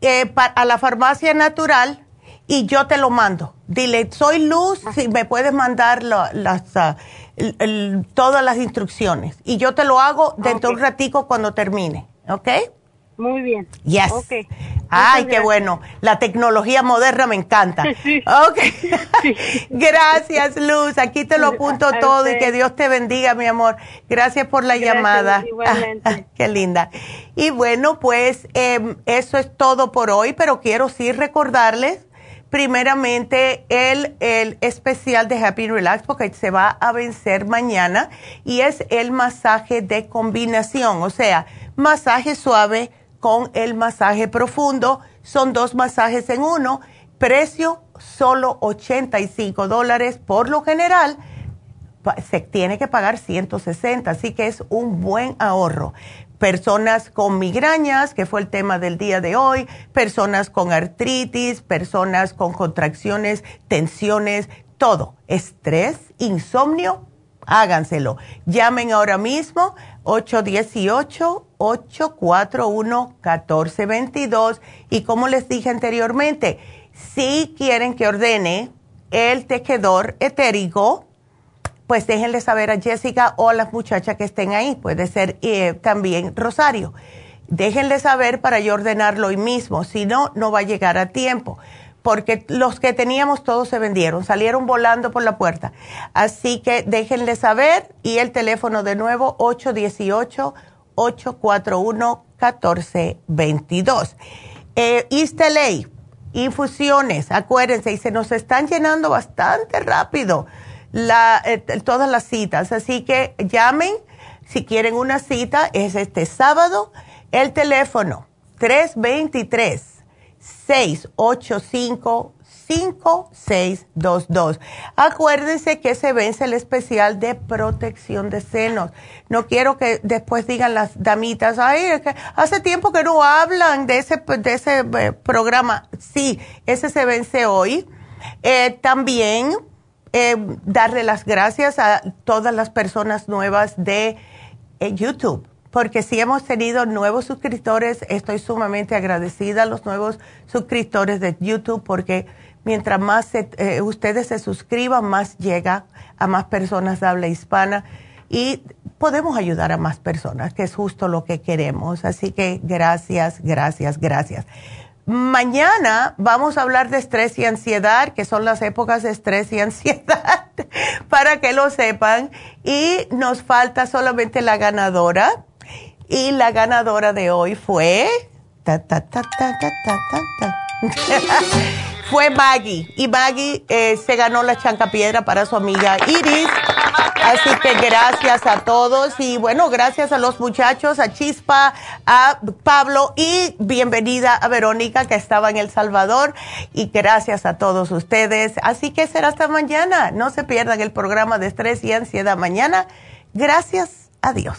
Eh, a la farmacia natural y yo te lo mando. Dile, soy Luz, si me puedes mandar las... Ah, todas las instrucciones. Y yo te lo hago dentro de un ratico cuando termine, ¿ok? Muy bien. Yes. Okay. Ay, qué bueno. La tecnología moderna me encanta. Sí. Ok. gracias, Luz. Aquí te lo apunto todo y que Dios te bendiga, mi amor. Gracias por la llamada. Igualmente. qué linda. Y bueno, pues em, eso es todo por hoy, pero quiero sí recordarles primeramente el, el especial de Happy Relax porque se va a vencer mañana y es el masaje de combinación, o sea, masaje suave con el masaje profundo. Son dos masajes en uno, precio solo 85 dólares por lo general se tiene que pagar 160, así que es un buen ahorro personas con migrañas, que fue el tema del día de hoy, personas con artritis, personas con contracciones, tensiones, todo, estrés, insomnio, háganselo. Llamen ahora mismo 818-841-1422 y como les dije anteriormente, si quieren que ordene el tejedor etérico, pues déjenle saber a Jessica o a las muchachas que estén ahí. Puede ser eh, también Rosario. Déjenle saber para yo ordenarlo hoy mismo. Si no, no va a llegar a tiempo. Porque los que teníamos todos se vendieron, salieron volando por la puerta. Así que déjenle saber y el teléfono de nuevo 818-841-1422. Eh, East infusiones, acuérdense, y se nos están llenando bastante rápido la, eh, todas las citas. Así que llamen si quieren una cita. Es este sábado. El teléfono 323-685-5622. Acuérdense que se vence el especial de protección de senos. No quiero que después digan las damitas, ay, que hace tiempo que no hablan de ese, de ese eh, programa. Sí, ese se vence hoy. Eh, también eh, darle las gracias a todas las personas nuevas de eh, YouTube, porque si hemos tenido nuevos suscriptores, estoy sumamente agradecida a los nuevos suscriptores de YouTube, porque mientras más eh, ustedes se suscriban, más llega a más personas de habla hispana. Y podemos ayudar a más personas, que es justo lo que queremos. Así que gracias, gracias, gracias. Mañana vamos a hablar de estrés y ansiedad, que son las épocas de estrés y ansiedad, para que lo sepan. Y nos falta solamente la ganadora. Y la ganadora de hoy fue... fue Maggie. Y Maggie eh, se ganó la chancapiedra para su amiga Iris. Así que gracias a todos y bueno, gracias a los muchachos, a Chispa, a Pablo y bienvenida a Verónica que estaba en El Salvador y gracias a todos ustedes. Así que será hasta mañana. No se pierdan el programa de estrés y ansiedad mañana. Gracias. Adiós.